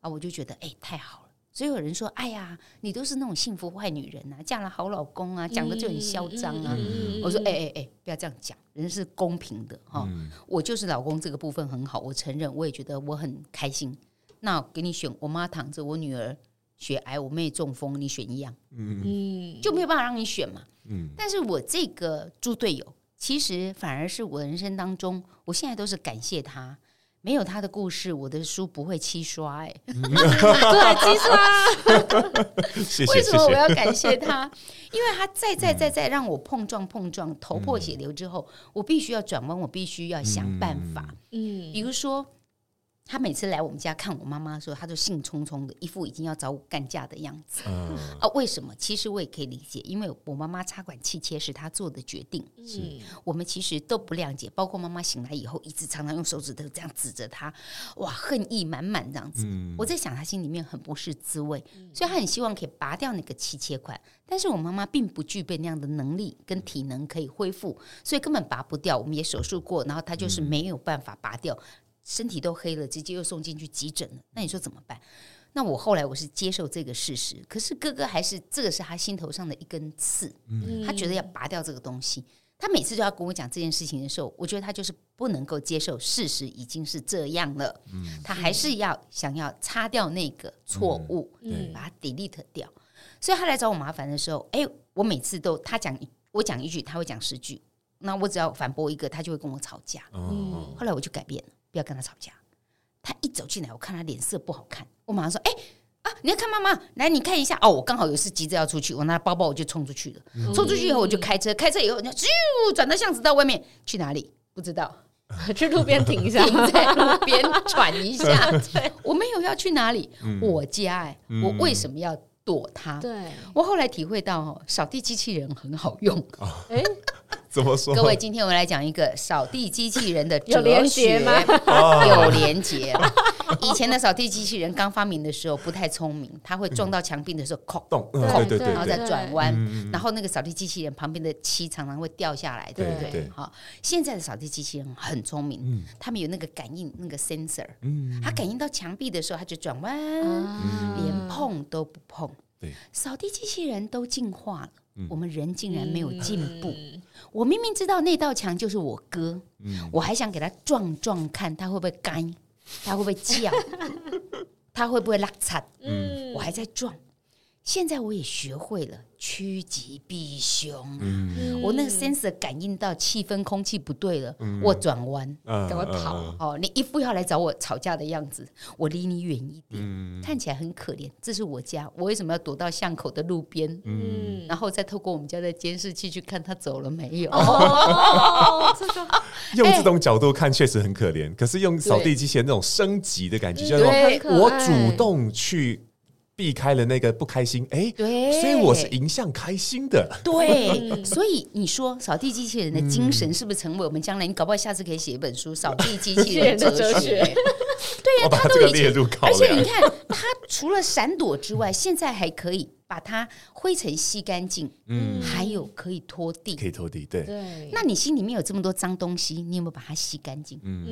啊，我就觉得哎、欸、太好了。所以有人说，哎呀，你都是那种幸福坏女人啊，嫁了好老公啊，讲的就很嚣张啊。嗯、我说，哎哎哎，不要这样讲，人是公平的哈。嗯、我就是老公这个部分很好，我承认，我也觉得我很开心。那给你选，我妈躺着，我女儿血癌，我妹中风，你选一样，嗯，就没有办法让你选嘛。嗯，但是我这个猪队友，其实反而是我的人生当中，我现在都是感谢他，没有他的故事，我的书不会七刷哎，对，七刷。为什么我要感谢他？因为他再再再再让我碰撞碰撞，头破血流之后，我必须要转弯，我必须要想办法。嗯，比如说。他每次来我们家看我妈妈的时候，他就兴冲冲的，一副已经要找我干架的样子。嗯、啊，为什么？其实我也可以理解，因为我妈妈插管气切是她做的决定。是我们其实都不谅解，包括妈妈醒来以后，一直常常用手指头这样指着她，哇，恨意满满这样子。嗯、我在想，她心里面很不是滋味，所以她很希望可以拔掉那个气切管，但是我妈妈并不具备那样的能力跟体能可以恢复，所以根本拔不掉。我们也手术过，然后她就是没有办法拔掉。身体都黑了，直接又送进去急诊了。那你说怎么办？那我后来我是接受这个事实，可是哥哥还是这个是他心头上的一根刺，嗯、他觉得要拔掉这个东西。他每次都要跟我讲这件事情的时候，我觉得他就是不能够接受事实已经是这样了，嗯、他还是要想要擦掉那个错误，嗯、把它 delete 掉。所以他来找我麻烦的时候，哎，我每次都他讲我讲一句，他会讲十句，那我只要反驳一个，他就会跟我吵架。嗯、后来我就改变了。不要跟他吵架。他一走进来，我看他脸色不好看，我马上说：“哎、欸、啊，你要看妈妈，来你看一下哦。”我刚好有事急着要出去，我拿包包我就冲出去了。嗯、冲出去以后我就开车，开车以后就咻转到巷子到外面去哪里？不知道，去路边停一下，停在路边喘一下。对，我没有要去哪里，嗯、我家哎、欸，嗯、我为什么要躲它？对，我后来体会到哦，扫地机器人很好用。哎、欸。怎么说？各位，今天我们来讲一个扫地机器人的 哲学，有连结吗？有连结。以前的扫地机器人刚发明的时候不太聪明，它会撞到墙壁的时候，哐咚，对对对，然后再转弯，然后那个扫地机器人旁边的漆常常会掉下来，对不对？好，现在的扫地机器人很聪明，他们有那个感应，那个 sensor，它感应到墙壁的时候，它就转弯，连碰都不碰。对，扫地机器人都进化了。我们人竟然没有进步！嗯、我明明知道那道墙就是我哥，嗯、我还想给他撞撞看，他会不会干，他会不会叫，他会不会拉擦？嗯、我还在撞。现在我也学会了趋吉避凶。嗯、我那个 sensor 感应到气氛、空气不对了，嗯、我转弯，赶快跑。嗯、哦，你一副要来找我吵架的样子，我离你远一点，嗯、看起来很可怜。这是我家，我为什么要躲到巷口的路边？嗯、然后再透过我们家的监视器去看他走了没有？哦、用这种角度看确实很可怜，欸、可是用扫地机器人那种升级的感觉，就是说我主动去。避开了那个不开心，哎，对，所以我是迎向开心的。对，所以你说扫地机器人的精神是不是成为我们将来？你搞不好下次可以写一本书《扫地机器人的哲学》。对呀，他都已经，而且你看，他除了闪躲之外，现在还可以把它灰尘吸干净，嗯，还有可以拖地，可以拖地，对。那你心里面有这么多脏东西，你有没有把它吸干净？嗯，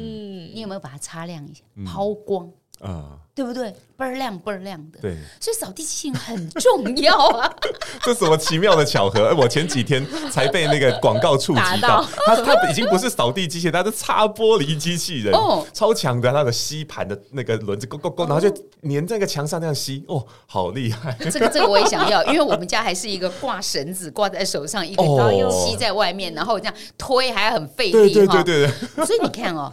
你有没有把它擦亮一下，抛光？啊，对不对？倍儿亮，倍儿亮的。对，所以扫地机器人很重要啊。这什么奇妙的巧合？我前几天才被那个广告触及到，它它已经不是扫地机器人，它是擦玻璃机器人，哦，超强的那个吸盘的那个轮子，勾勾勾，然后就粘在那个墙上那样吸，哦，好厉害！这个这个我也想要，因为我们家还是一个挂绳子挂在手上，一个刀吸在外面，然后这样推还很费力，对对对对。所以你看哦。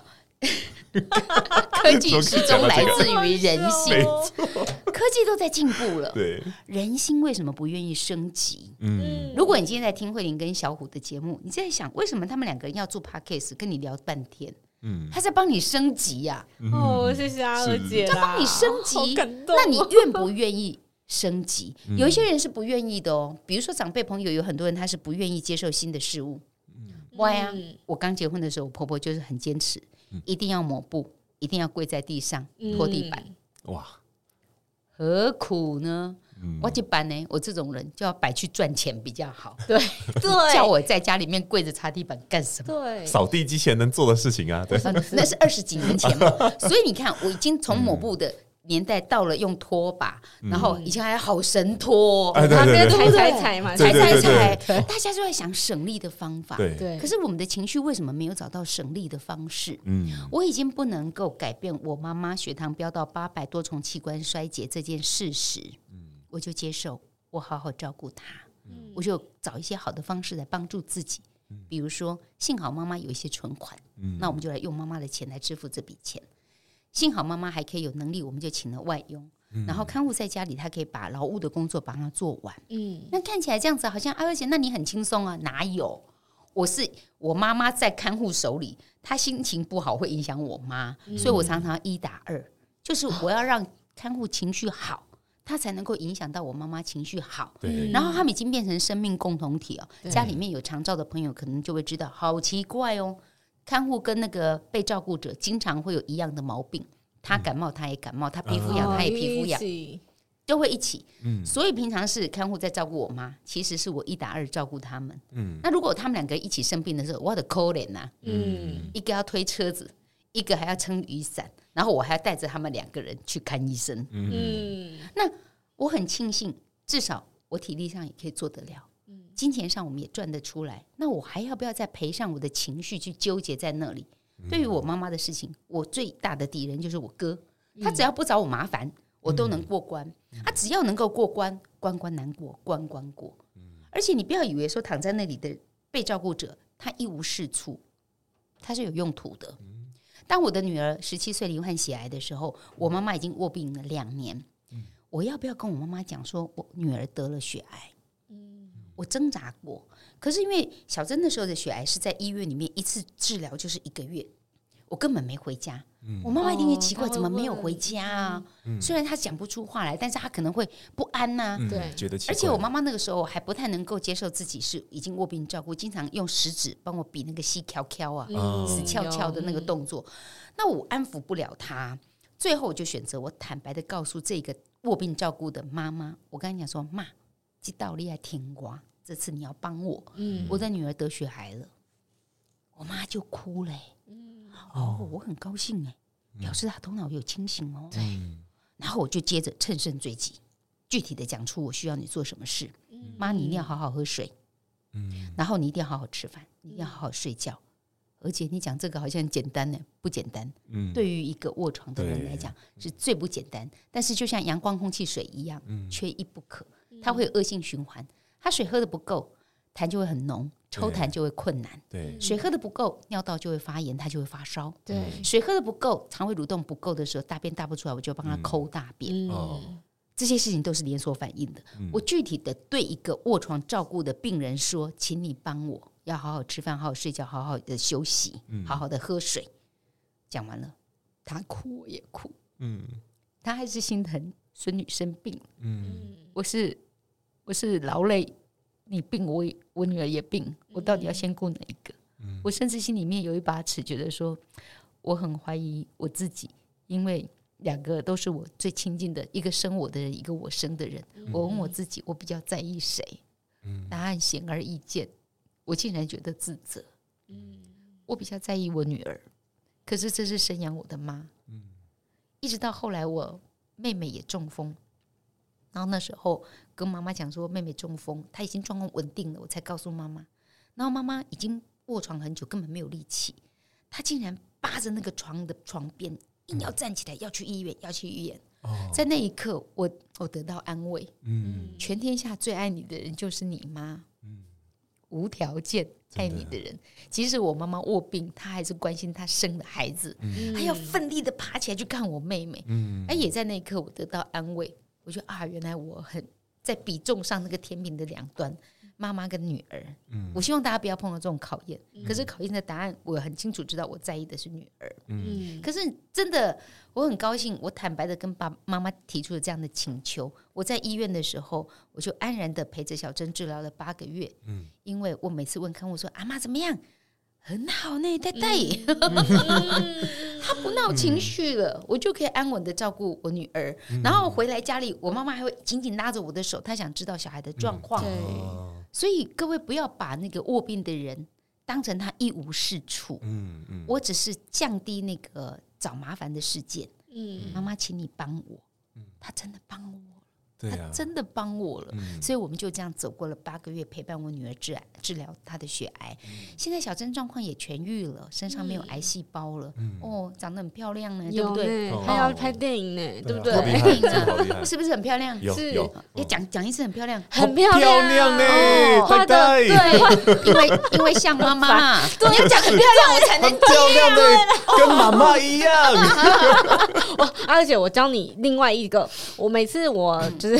科技始终来自于人性，科技都在进步了。对，人心为什么不愿意升级？嗯，如果你今天在听慧玲跟小虎的节目，你在想为什么他们两个人要做 podcast 跟你聊半天？嗯，他在帮你升级呀。哦，谢谢阿娥姐，在帮你升级，那你愿不愿意升级？有一些人是不愿意的哦，比如说长辈朋友，有很多人他是不愿意接受新的事物。Why 啊？我刚结婚的时候，我婆婆就是很坚持，一定要抹布，一定要跪在地上拖地板。哇，何苦呢？我这般呢，我这种人就要摆去赚钱比较好。对对，叫我在家里面跪着擦地板干什么？对，扫地机器人能做的事情啊。对，那是二十几年前嘛。所以你看，我已经从抹布的。年代到了，用拖把，然后以前还好神拖，旁边踩踩踩嘛，踩踩踩，大家就在想省力的方法。对，可是我们的情绪为什么没有找到省力的方式？嗯，我已经不能够改变我妈妈血糖飙到八百多重器官衰竭这件事实。嗯，我就接受，我好好照顾她。嗯，我就找一些好的方式来帮助自己。比如说，幸好妈妈有一些存款，嗯，那我们就来用妈妈的钱来支付这笔钱。幸好妈妈还可以有能力，我们就请了外佣，嗯、然后看护在家里，他可以把劳务的工作帮他做完。嗯，那看起来这样子好像，而且那你很轻松啊？哪有？我是我妈妈在看护手里，她心情不好会影响我妈，嗯、所以我常常一打二，就是我要让看护情绪好，她才能够影响到我妈妈情绪好。对，然后他们已经变成生命共同体哦。家里面有长照的朋友可能就会知道，好奇怪哦。看护跟那个被照顾者经常会有一样的毛病，他感冒他也感冒，他皮肤痒他也皮肤痒，都会一起。嗯，所以平常是看护在照顾我妈，其实是我一打二照顾他们。嗯，那如果他们两个一起生病的时候，我的可怜呐，嗯，一个要推车子，一个还要撑雨伞，然后我还要带着他们两个人去看医生。嗯，那我很庆幸，至少我体力上也可以做得了。金钱上我们也赚得出来，那我还要不要再赔上我的情绪去纠结在那里？嗯、对于我妈妈的事情，我最大的敌人就是我哥，他只要不找我麻烦，我都能过关。嗯、他只要能够过关，关关难过关关过。嗯、而且你不要以为说躺在那里的被照顾者他一无是处，他是有用途的。当我的女儿十七岁罹患血癌的时候，我妈妈已经卧病了两年。我要不要跟我妈妈讲说我女儿得了血癌？我挣扎过，可是因为小珍那时候的血癌是在医院里面一次治疗就是一个月，我根本没回家。嗯、我妈妈一定会奇怪，怎么没有回家啊？嗯、虽然她讲不出话来，但是她可能会不安呐、啊。对、嗯，觉得奇怪。而且我妈妈那个时候还不太能够接受自己是已经卧病照顾，经常用食指帮我比那个细翘翘啊、嗯、死翘翘的那个动作。嗯、那我安抚不了她，最后我就选择我坦白的告诉这个卧病照顾的妈妈，我跟她讲说妈。知道你爱听话，这次你要帮我。嗯，我的女儿得血癌了，我妈就哭了。嗯，哦，我很高兴哎，表示她头脑有清醒哦。对，然后我就接着乘胜追击，具体的讲出我需要你做什么事。妈，你一定要好好喝水。嗯，然后你一定要好好吃饭，你一定要好好睡觉。而且你讲这个好像简单呢，不简单。嗯，对于一个卧床的人来讲是最不简单。但是就像阳光、空气、水一样，缺一不可。它会有恶性循环，它水喝的不够，痰就会很浓，抽痰就会困难。对，水喝的不够，尿道就会发炎，它就会发烧。对，水喝的不够，肠胃蠕动不够的时候，大便大不出来，我就帮他抠大便。哦，这些事情都是连锁反应的。我具体的对一个卧床照顾的病人说，请你帮我，要好好吃饭，好好睡觉，好好的休息，好好的喝水。讲完了，他哭我也哭。嗯，他还是心疼孙女生病。嗯，我是。我是劳累，你病我我女儿也病，我到底要先顾哪一个？嗯、我甚至心里面有一把尺，觉得说我很怀疑我自己，因为两个都是我最亲近的，一个生我的人，一个我生的人。嗯、我问我自己，我比较在意谁？嗯、答案显而易见，我竟然觉得自责。嗯、我比较在意我女儿，可是这是生养我的妈。嗯、一直到后来，我妹妹也中风。然后那时候跟妈妈讲说，妹妹中风，她已经状况稳定了，我才告诉妈妈。然后妈妈已经卧床很久，根本没有力气，她竟然扒着那个床的床边，硬要站起来，要去医院，要去医院。哦、在那一刻，我我得到安慰。嗯，全天下最爱你的人就是你妈。嗯，无条件爱你的人。的即使我妈妈卧病，她还是关心她生的孩子，嗯、还要奋力的爬起来去看我妹妹。嗯，哎，也在那一刻我得到安慰。我觉得啊，原来我很在比重上那个天平的两端。妈妈跟女儿，嗯，我希望大家不要碰到这种考验。嗯、可是考验的答案，我很清楚知道，我在意的是女儿。嗯，可是真的，我很高兴，我坦白的跟爸妈妈提出了这样的请求。我在医院的时候，我就安然的陪着小珍治疗了八个月。嗯，因为我每次问看护说：“阿妈怎么样？”很好呢，太太，他不闹情绪了，我就可以安稳的照顾我女儿。然后回来家里，我妈妈还会紧紧拉着我的手，她想知道小孩的状况。对，所以各位不要把那个卧病的人当成他一无是处。嗯嗯，我只是降低那个找麻烦的事件。嗯，妈妈，请你帮我。他真的帮我。他真的帮我了，所以我们就这样走过了八个月，陪伴我女儿治癌，治疗她的血癌。现在小珍状况也痊愈了，身上没有癌细胞了。哦，长得很漂亮呢，对不对？还要拍电影呢，对不对？电影呢，是不是很漂亮？是，要讲讲一次很漂亮，很漂亮呢。画的对，因为因为像妈妈，你要讲很漂亮，我才能漂亮的跟妈妈一样。哇，而且我教你另外一个，我每次我。就是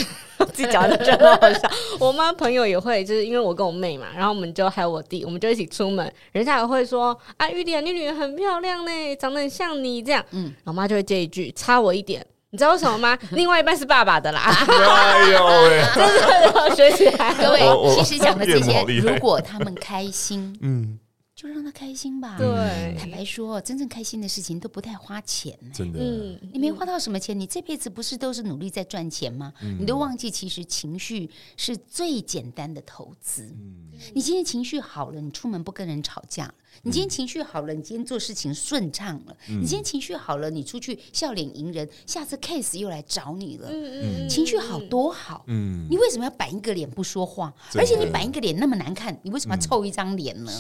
自己讲的真的好笑，我妈朋友也会，就是因为我跟我妹嘛，然后我们就还有我弟，我们就一起出门，人家也会说啊，玉丽啊，你女儿很漂亮呢，长得很像你这样，嗯，然后妈就会接一句，差我一点，你知道为什么吗？另外一半是爸爸的啦，哎呦 喂，真的要学起来，各位，其实讲的这些，如果他们开心，嗯。就让他开心吧。对，坦白说，真正开心的事情都不太花钱。真的，你没花到什么钱，你这辈子不是都是努力在赚钱吗？你都忘记，其实情绪是最简单的投资。你今天情绪好了，你出门不跟人吵架；你今天情绪好了，你今天做事情顺畅了；你今天情绪好了，你出去笑脸迎人，下次 case 又来找你了。情绪好多好。你为什么要板一个脸不说话？而且你板一个脸那么难看，你为什么要臭一张脸呢？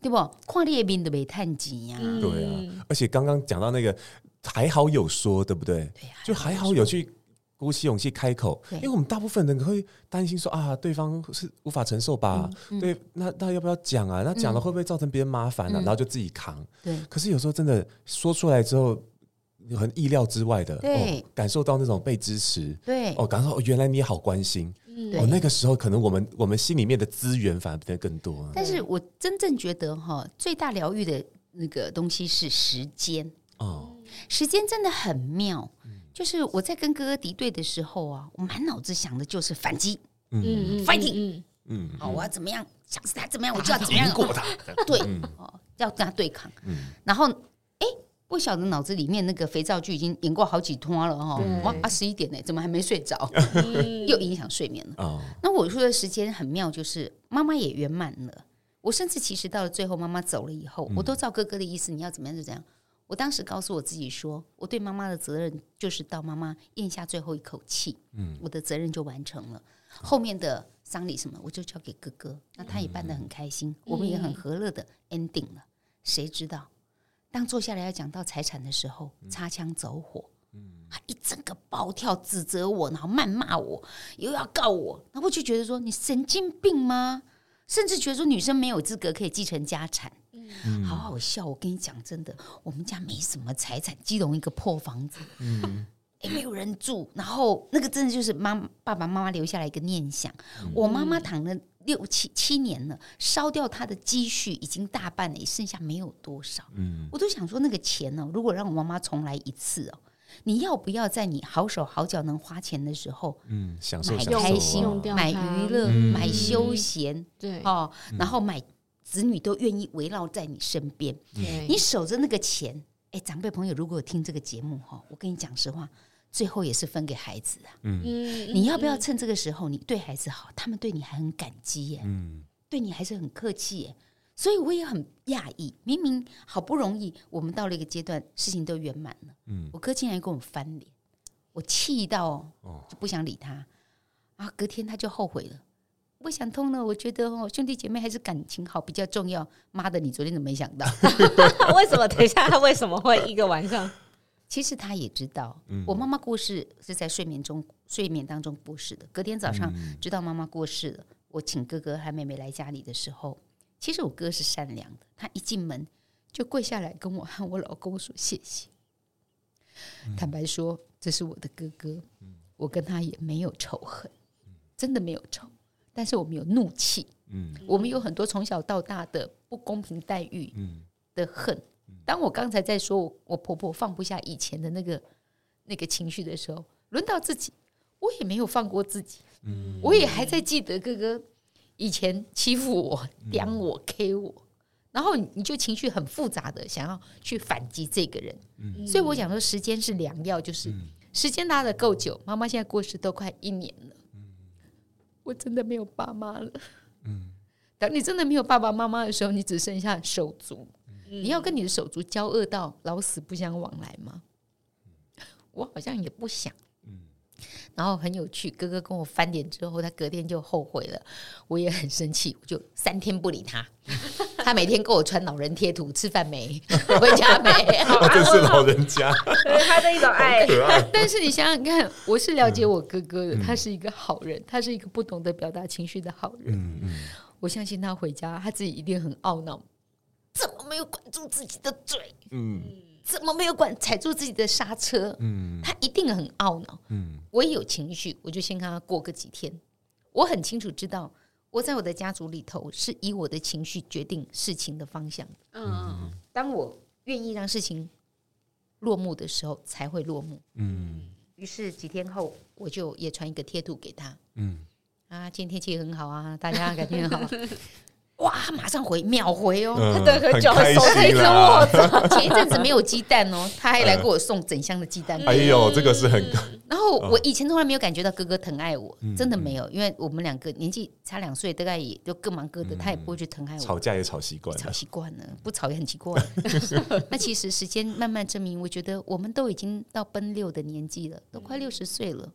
对不？跨列兵都没探及呀。对啊，而且刚刚讲到那个还好有说，对不对？对呀，就还好有去鼓起勇气开口，因为我们大部分人会担心说啊，对方是无法承受吧？对，那那要不要讲啊？那讲了会不会造成别人麻烦呢？然后就自己扛。对，可是有时候真的说出来之后，很意料之外的，哦，感受到那种被支持，对，哦，感受哦原来你好关心。哦，那个时候可能我们我们心里面的资源反而变得更多。但是我真正觉得哈，最大疗愈的那个东西是时间哦，时间真的很妙。就是我在跟哥哥敌对的时候啊，我满脑子想的就是反击，嗯，fighting，嗯，好，我要怎么样？想死他怎么样，我就要怎么样过他。对，哦，要跟他对抗。嗯，然后。哎不晓得脑子里面那个肥皂剧已经演过好几通了哈，哇啊十一点呢，怎么还没睡着？又影响睡眠了。那我说的时间很妙，就是妈妈也圆满了。我甚至其实到了最后，妈妈走了以后，我都照哥哥的意思，你要怎么样就怎样。我当时告诉我自己说，我对妈妈的责任就是到妈妈咽下最后一口气，嗯我的责任就完成了。后面的丧礼什么，我就交给哥哥，那他也办得很开心，我们也很和乐的 ending 了。谁知道？当坐下来要讲到财产的时候，擦枪走火，他一整个暴跳，指责我，然后谩骂我，又要告我，那我就觉得说你神经病吗？甚至觉得说女生没有资格可以继承家产，嗯、好好笑。我跟你讲真的，我们家没什么财产，基隆一个破房子，嗯，也没有人住，然后那个真的就是妈爸爸妈妈留下来一个念想，嗯、我妈妈躺了。六七七年了，烧掉她的积蓄已经大半了，也剩下没有多少。嗯，我都想说那个钱呢，如果让我妈妈重来一次哦，你要不要在你好手好脚能花钱的时候，嗯，享受买开心、买娱乐、买休闲，对。哦，然后买子女都愿意围绕在你身边，你守着那个钱。哎，长辈朋友，如果有听这个节目哈，我跟你讲实话。最后也是分给孩子啊，嗯，你要不要趁这个时候你对孩子好，他们对你还很感激耶，嗯，对你还是很客气耶，所以我也很讶异，明明好不容易我们到了一个阶段，事情都圆满了，嗯，我哥竟然跟我翻脸，我气到就不想理他，啊，隔天他就后悔了，我想通了，我觉得哦，兄弟姐妹还是感情好比较重要。妈的，你昨天怎么没想到？为什么？等一下，他为什么会一个晚上？其实他也知道，我妈妈过世是在睡眠中、睡眠当中过世的。隔天早上知道妈妈过世了，我请哥哥和妹妹来家里的时候，其实我哥是善良的，他一进门就跪下来跟我 和我老公说谢谢。嗯、坦白说，这是我的哥哥，我跟他也没有仇恨，真的没有仇，但是我们有怒气，嗯，我们有很多从小到大的不公平待遇嗯。的恨。当我刚才在说我我婆婆放不下以前的那个那个情绪的时候，轮到自己，我也没有放过自己，嗯。我也还在记得哥哥以前欺负我、刁我、K 我。然后你就情绪很复杂的想要去反击这个人，嗯、所以我想说时间是良药，就是时间拉的够久。妈妈现在过世都快一年了，嗯、我真的没有爸妈了。嗯、当你真的没有爸爸妈妈的时候，你只剩下手足，嗯、你要跟你的手足交恶到老死不相往来吗？我好像也不想。然后很有趣，哥哥跟我翻脸之后，他隔天就后悔了，我也很生气，我就三天不理他。他每天给我传老人贴图，吃饭没？回家没？这是老人家，他的一种爱。但是你想想看，我是了解我哥哥的，他是一个好人，他是一个不懂得表达情绪的好人。嗯嗯，我相信他回家，他自己一定很懊恼，怎么没有管住自己的嘴？嗯。怎么没有管踩住自己的刹车？嗯，他一定很懊恼。嗯，我也有情绪，我就先跟他过个几天。我很清楚知道，我在我的家族里头是以我的情绪决定事情的方向。嗯，当我愿意让事情落幕的时候，才会落幕。嗯，于是几天后，我就也传一个贴图给他。嗯，啊，今天天气很好啊，大家感觉很好。哇！马上回，秒回哦！他的很久，手他一直握着。前一阵子没有鸡蛋哦，他还来给我送整箱的鸡蛋。哎呦，这个是很…… 然后我以前从来没有感觉到哥哥疼爱我，真的没有，因为我们两个年纪差两岁，大概也就各忙各的，他也不会去疼爱我。吵架也吵习惯了，吵习惯了，不吵也很奇怪。那其实时间慢慢证明，我觉得我们都已经到奔六的年纪了，都快六十岁了，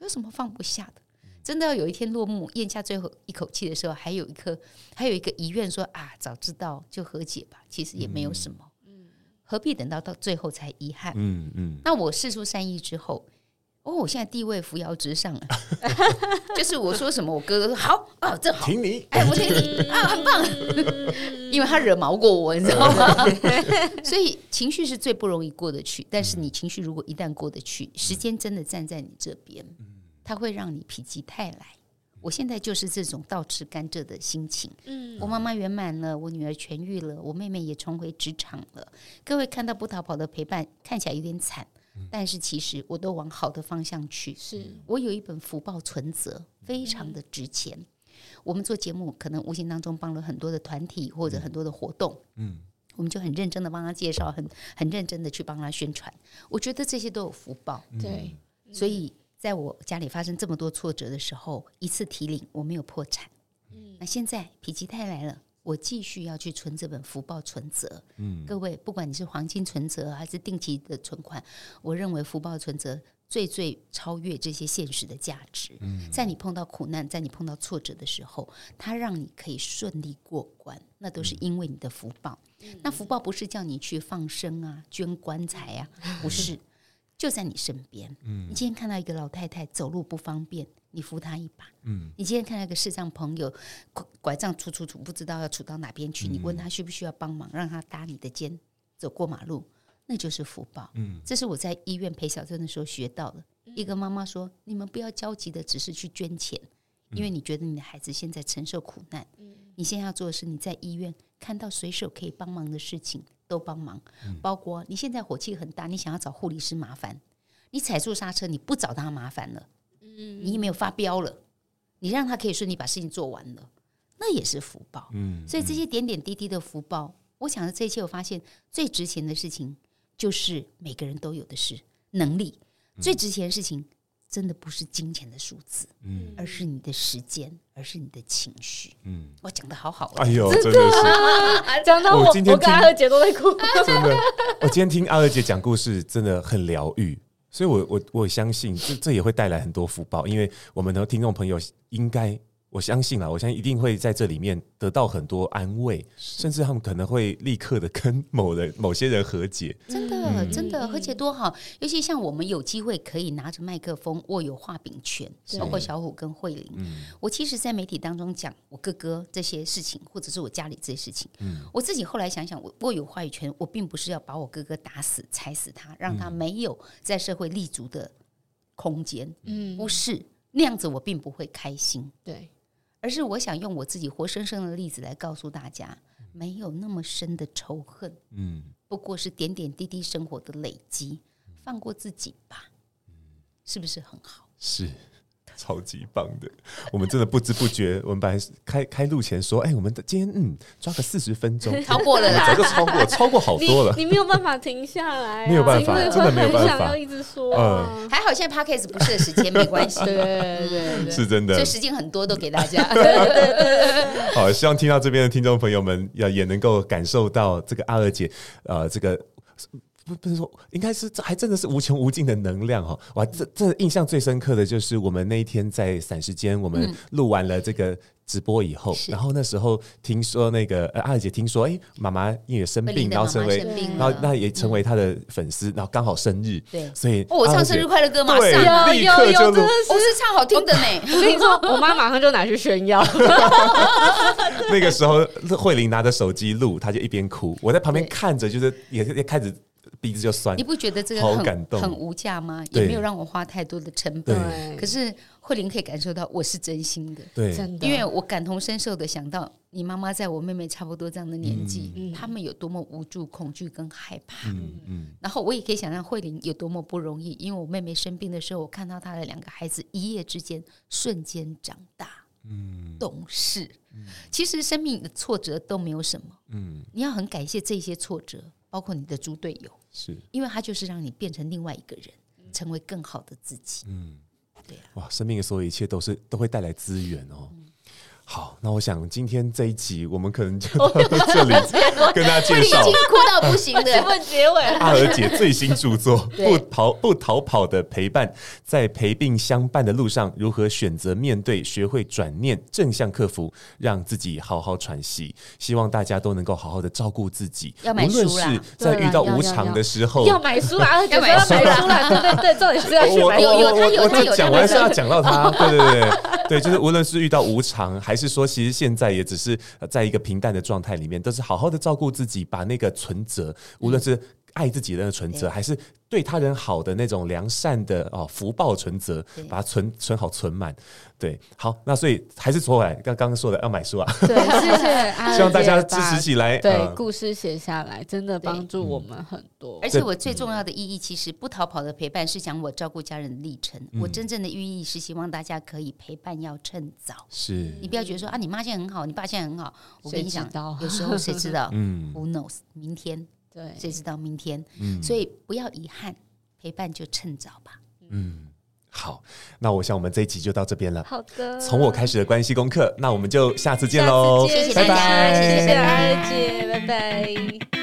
有什么放不下的？真的要有一天落幕，咽下最后一口气的时候，还有一颗，还有一个遗愿说啊，早知道就和解吧。其实也没有什么，嗯，何必等到到最后才遗憾？嗯嗯。那我释出善意之后，哦，我现在地位扶摇直上了，就是我说什么，我哥哥说好啊，正好听你，哎，我听你啊，很棒，因为他惹毛过我，你知道吗？所以情绪是最不容易过得去，但是你情绪如果一旦过得去，时间真的站在你这边。它会让你否极泰来。我现在就是这种倒吃甘蔗的心情。嗯，我妈妈圆满了，我女儿痊愈了，我妹妹也重回职场了。各位看到不逃跑的陪伴，看起来有点惨，但是其实我都往好的方向去。是我有一本福报存折，非常的值钱。我们做节目，可能无形当中帮了很多的团体或者很多的活动。嗯，我们就很认真的帮他介绍，很很认真的去帮他宣传。我觉得这些都有福报。对，所以。在我家里发生这么多挫折的时候，一次提领我没有破产。嗯，那现在否极泰来了，我继续要去存这本福报存折。嗯，各位，不管你是黄金存折还是定期的存款，我认为福报存折最最超越这些现实的价值。嗯，在你碰到苦难，在你碰到挫折的时候，它让你可以顺利过关，那都是因为你的福报。嗯，那福报不是叫你去放生啊、捐棺材啊，不是。就在你身边。嗯，你今天看到一个老太太走路不方便，你扶她一把。嗯，你今天看到一个视障朋友拐杖杵杵杵，不知道要杵到哪边去，你问他需不需要帮忙，让他搭你的肩走过马路，那就是福报。嗯，这是我在医院陪小珍的时候学到的。一个妈妈说：“你们不要焦急的只是去捐钱，因为你觉得你的孩子现在承受苦难。嗯，你现在要做的是你在医院看到随手可以帮忙的事情。”都帮忙，包括你现在火气很大，你想要找护理师麻烦，你踩住刹车，你不找他麻烦了，嗯，你也没有发飙了，你让他可以顺利把事情做完了，那也是福报，嗯，所以这些点点滴滴的福报，我想的这一切，我发现最值钱的事情就是每个人都有的是能力，最值钱的事情。真的不是金钱的数字，嗯，而是你的时间，而是你的情绪，嗯，我讲的好好，哎呦，真的是。讲到我，我今天听阿二姐都在哭，真的，我今天听阿二姐讲故事真的很疗愈，所以我我我相信这这也会带来很多福报，因为我们的听众朋友应该我相信啦，我相信一定会在这里面得到很多安慰，甚至他们可能会立刻的跟某人、某些人和解。真的，嗯、真的和解多好！尤其像我们有机会可以拿着麦克风，握有话柄权，包括小虎跟慧玲。嗯、我其实，在媒体当中讲我哥哥这些事情，或者是我家里这些事情，嗯、我自己后来想想，我握有话语权，我并不是要把我哥哥打死、踩死他，让他没有在社会立足的空间。嗯，不是那样子，我并不会开心。对。而是我想用我自己活生生的例子来告诉大家，没有那么深的仇恨，嗯，不过是点点滴滴生活的累积，放过自己吧，嗯是不是很好？是。超级棒的，我们真的不知不觉，我们本来开开录前说，哎、欸，我们的今天嗯抓个四十分钟，超过了啦，早就超过，超过好多了。你，你没有办法停下来、啊，没有办法，真的没有办法，要一直说、啊。嗯，还好现在 Podcast 不是的时间，没关系，对对对，是真的，所以时间很多都给大家。好，希望听到这边的听众朋友们，要也能够感受到这个阿二姐，呃，这个。不不是说，应该是这还真的是无穷无尽的能量哈！哇，这这印象最深刻的就是我们那一天在散时间，我们录完了这个直播以后，然后那时候听说那个阿娥姐听说，哎，妈妈因为生病，然后成为，然后那也成为她的粉丝，然后刚好生日，对，所以我唱生日快乐歌马上立刻就录，我是唱好听的呢。我跟你说，我妈马上就拿去炫耀。那个时候慧玲拿着手机录，她就一边哭，我在旁边看着，就是也也开始。鼻子就酸，你不觉得这个很很无价吗？也没有让我花太多的成本。可是慧玲可以感受到我是真心的，对，因为我感同身受的想到你妈妈在我妹妹差不多这样的年纪，他们有多么无助、恐惧跟害怕。嗯嗯。然后我也可以想象慧玲有多么不容易，因为我妹妹生病的时候，我看到她的两个孩子一夜之间瞬间长大，嗯，懂事。其实生命的挫折都没有什么，嗯，你要很感谢这些挫折。包括你的猪队友，是因为他就是让你变成另外一个人，成为更好的自己。嗯，对啊，哇，生命的所有一切都是都会带来资源哦。好，那我想今天这一集我们可能就 到这里跟大家介绍，已经哭到不行的结尾。阿娥姐最新著作《不逃不逃跑的陪伴》，在陪病相伴的路上，如何选择面对，学会转念，正向克服，让自己好好喘息。希望大家都能够好好的照顾自己，无论是在遇到无常的时候，要买书啊，要买书啦，对对对，重点是要去买。有有他有他有，讲完是要讲到他，对对对对，就是无论是遇到无常还。还是说，其实现在也只是在一个平淡的状态里面，都是好好的照顾自己，把那个存折，无论是爱自己的存折，还是对他人好的那种良善的哦福报存折，把它存存好存满。对，好，那所以还是说回来，刚刚说的要买书啊，对，谢谢 希望大家支持起来，对，故事写下来，真的帮助我们很多。而且我最重要的意义，其实不逃跑的陪伴是讲我照顾家人的历程。我真正的寓意是希望大家可以陪伴，要趁早。是你不要觉得说啊，你妈现在很好，你爸现在很好，我跟你讲，有时候谁知道？嗯，Who knows？明天，对，谁知道明天？嗯，所以不要遗憾，陪伴就趁早吧。嗯。好，那我想我们这一集就到这边了。好的，从我开始的关系功课，那我们就下次见喽，谢谢大家，谢谢阿娥姐，拜拜。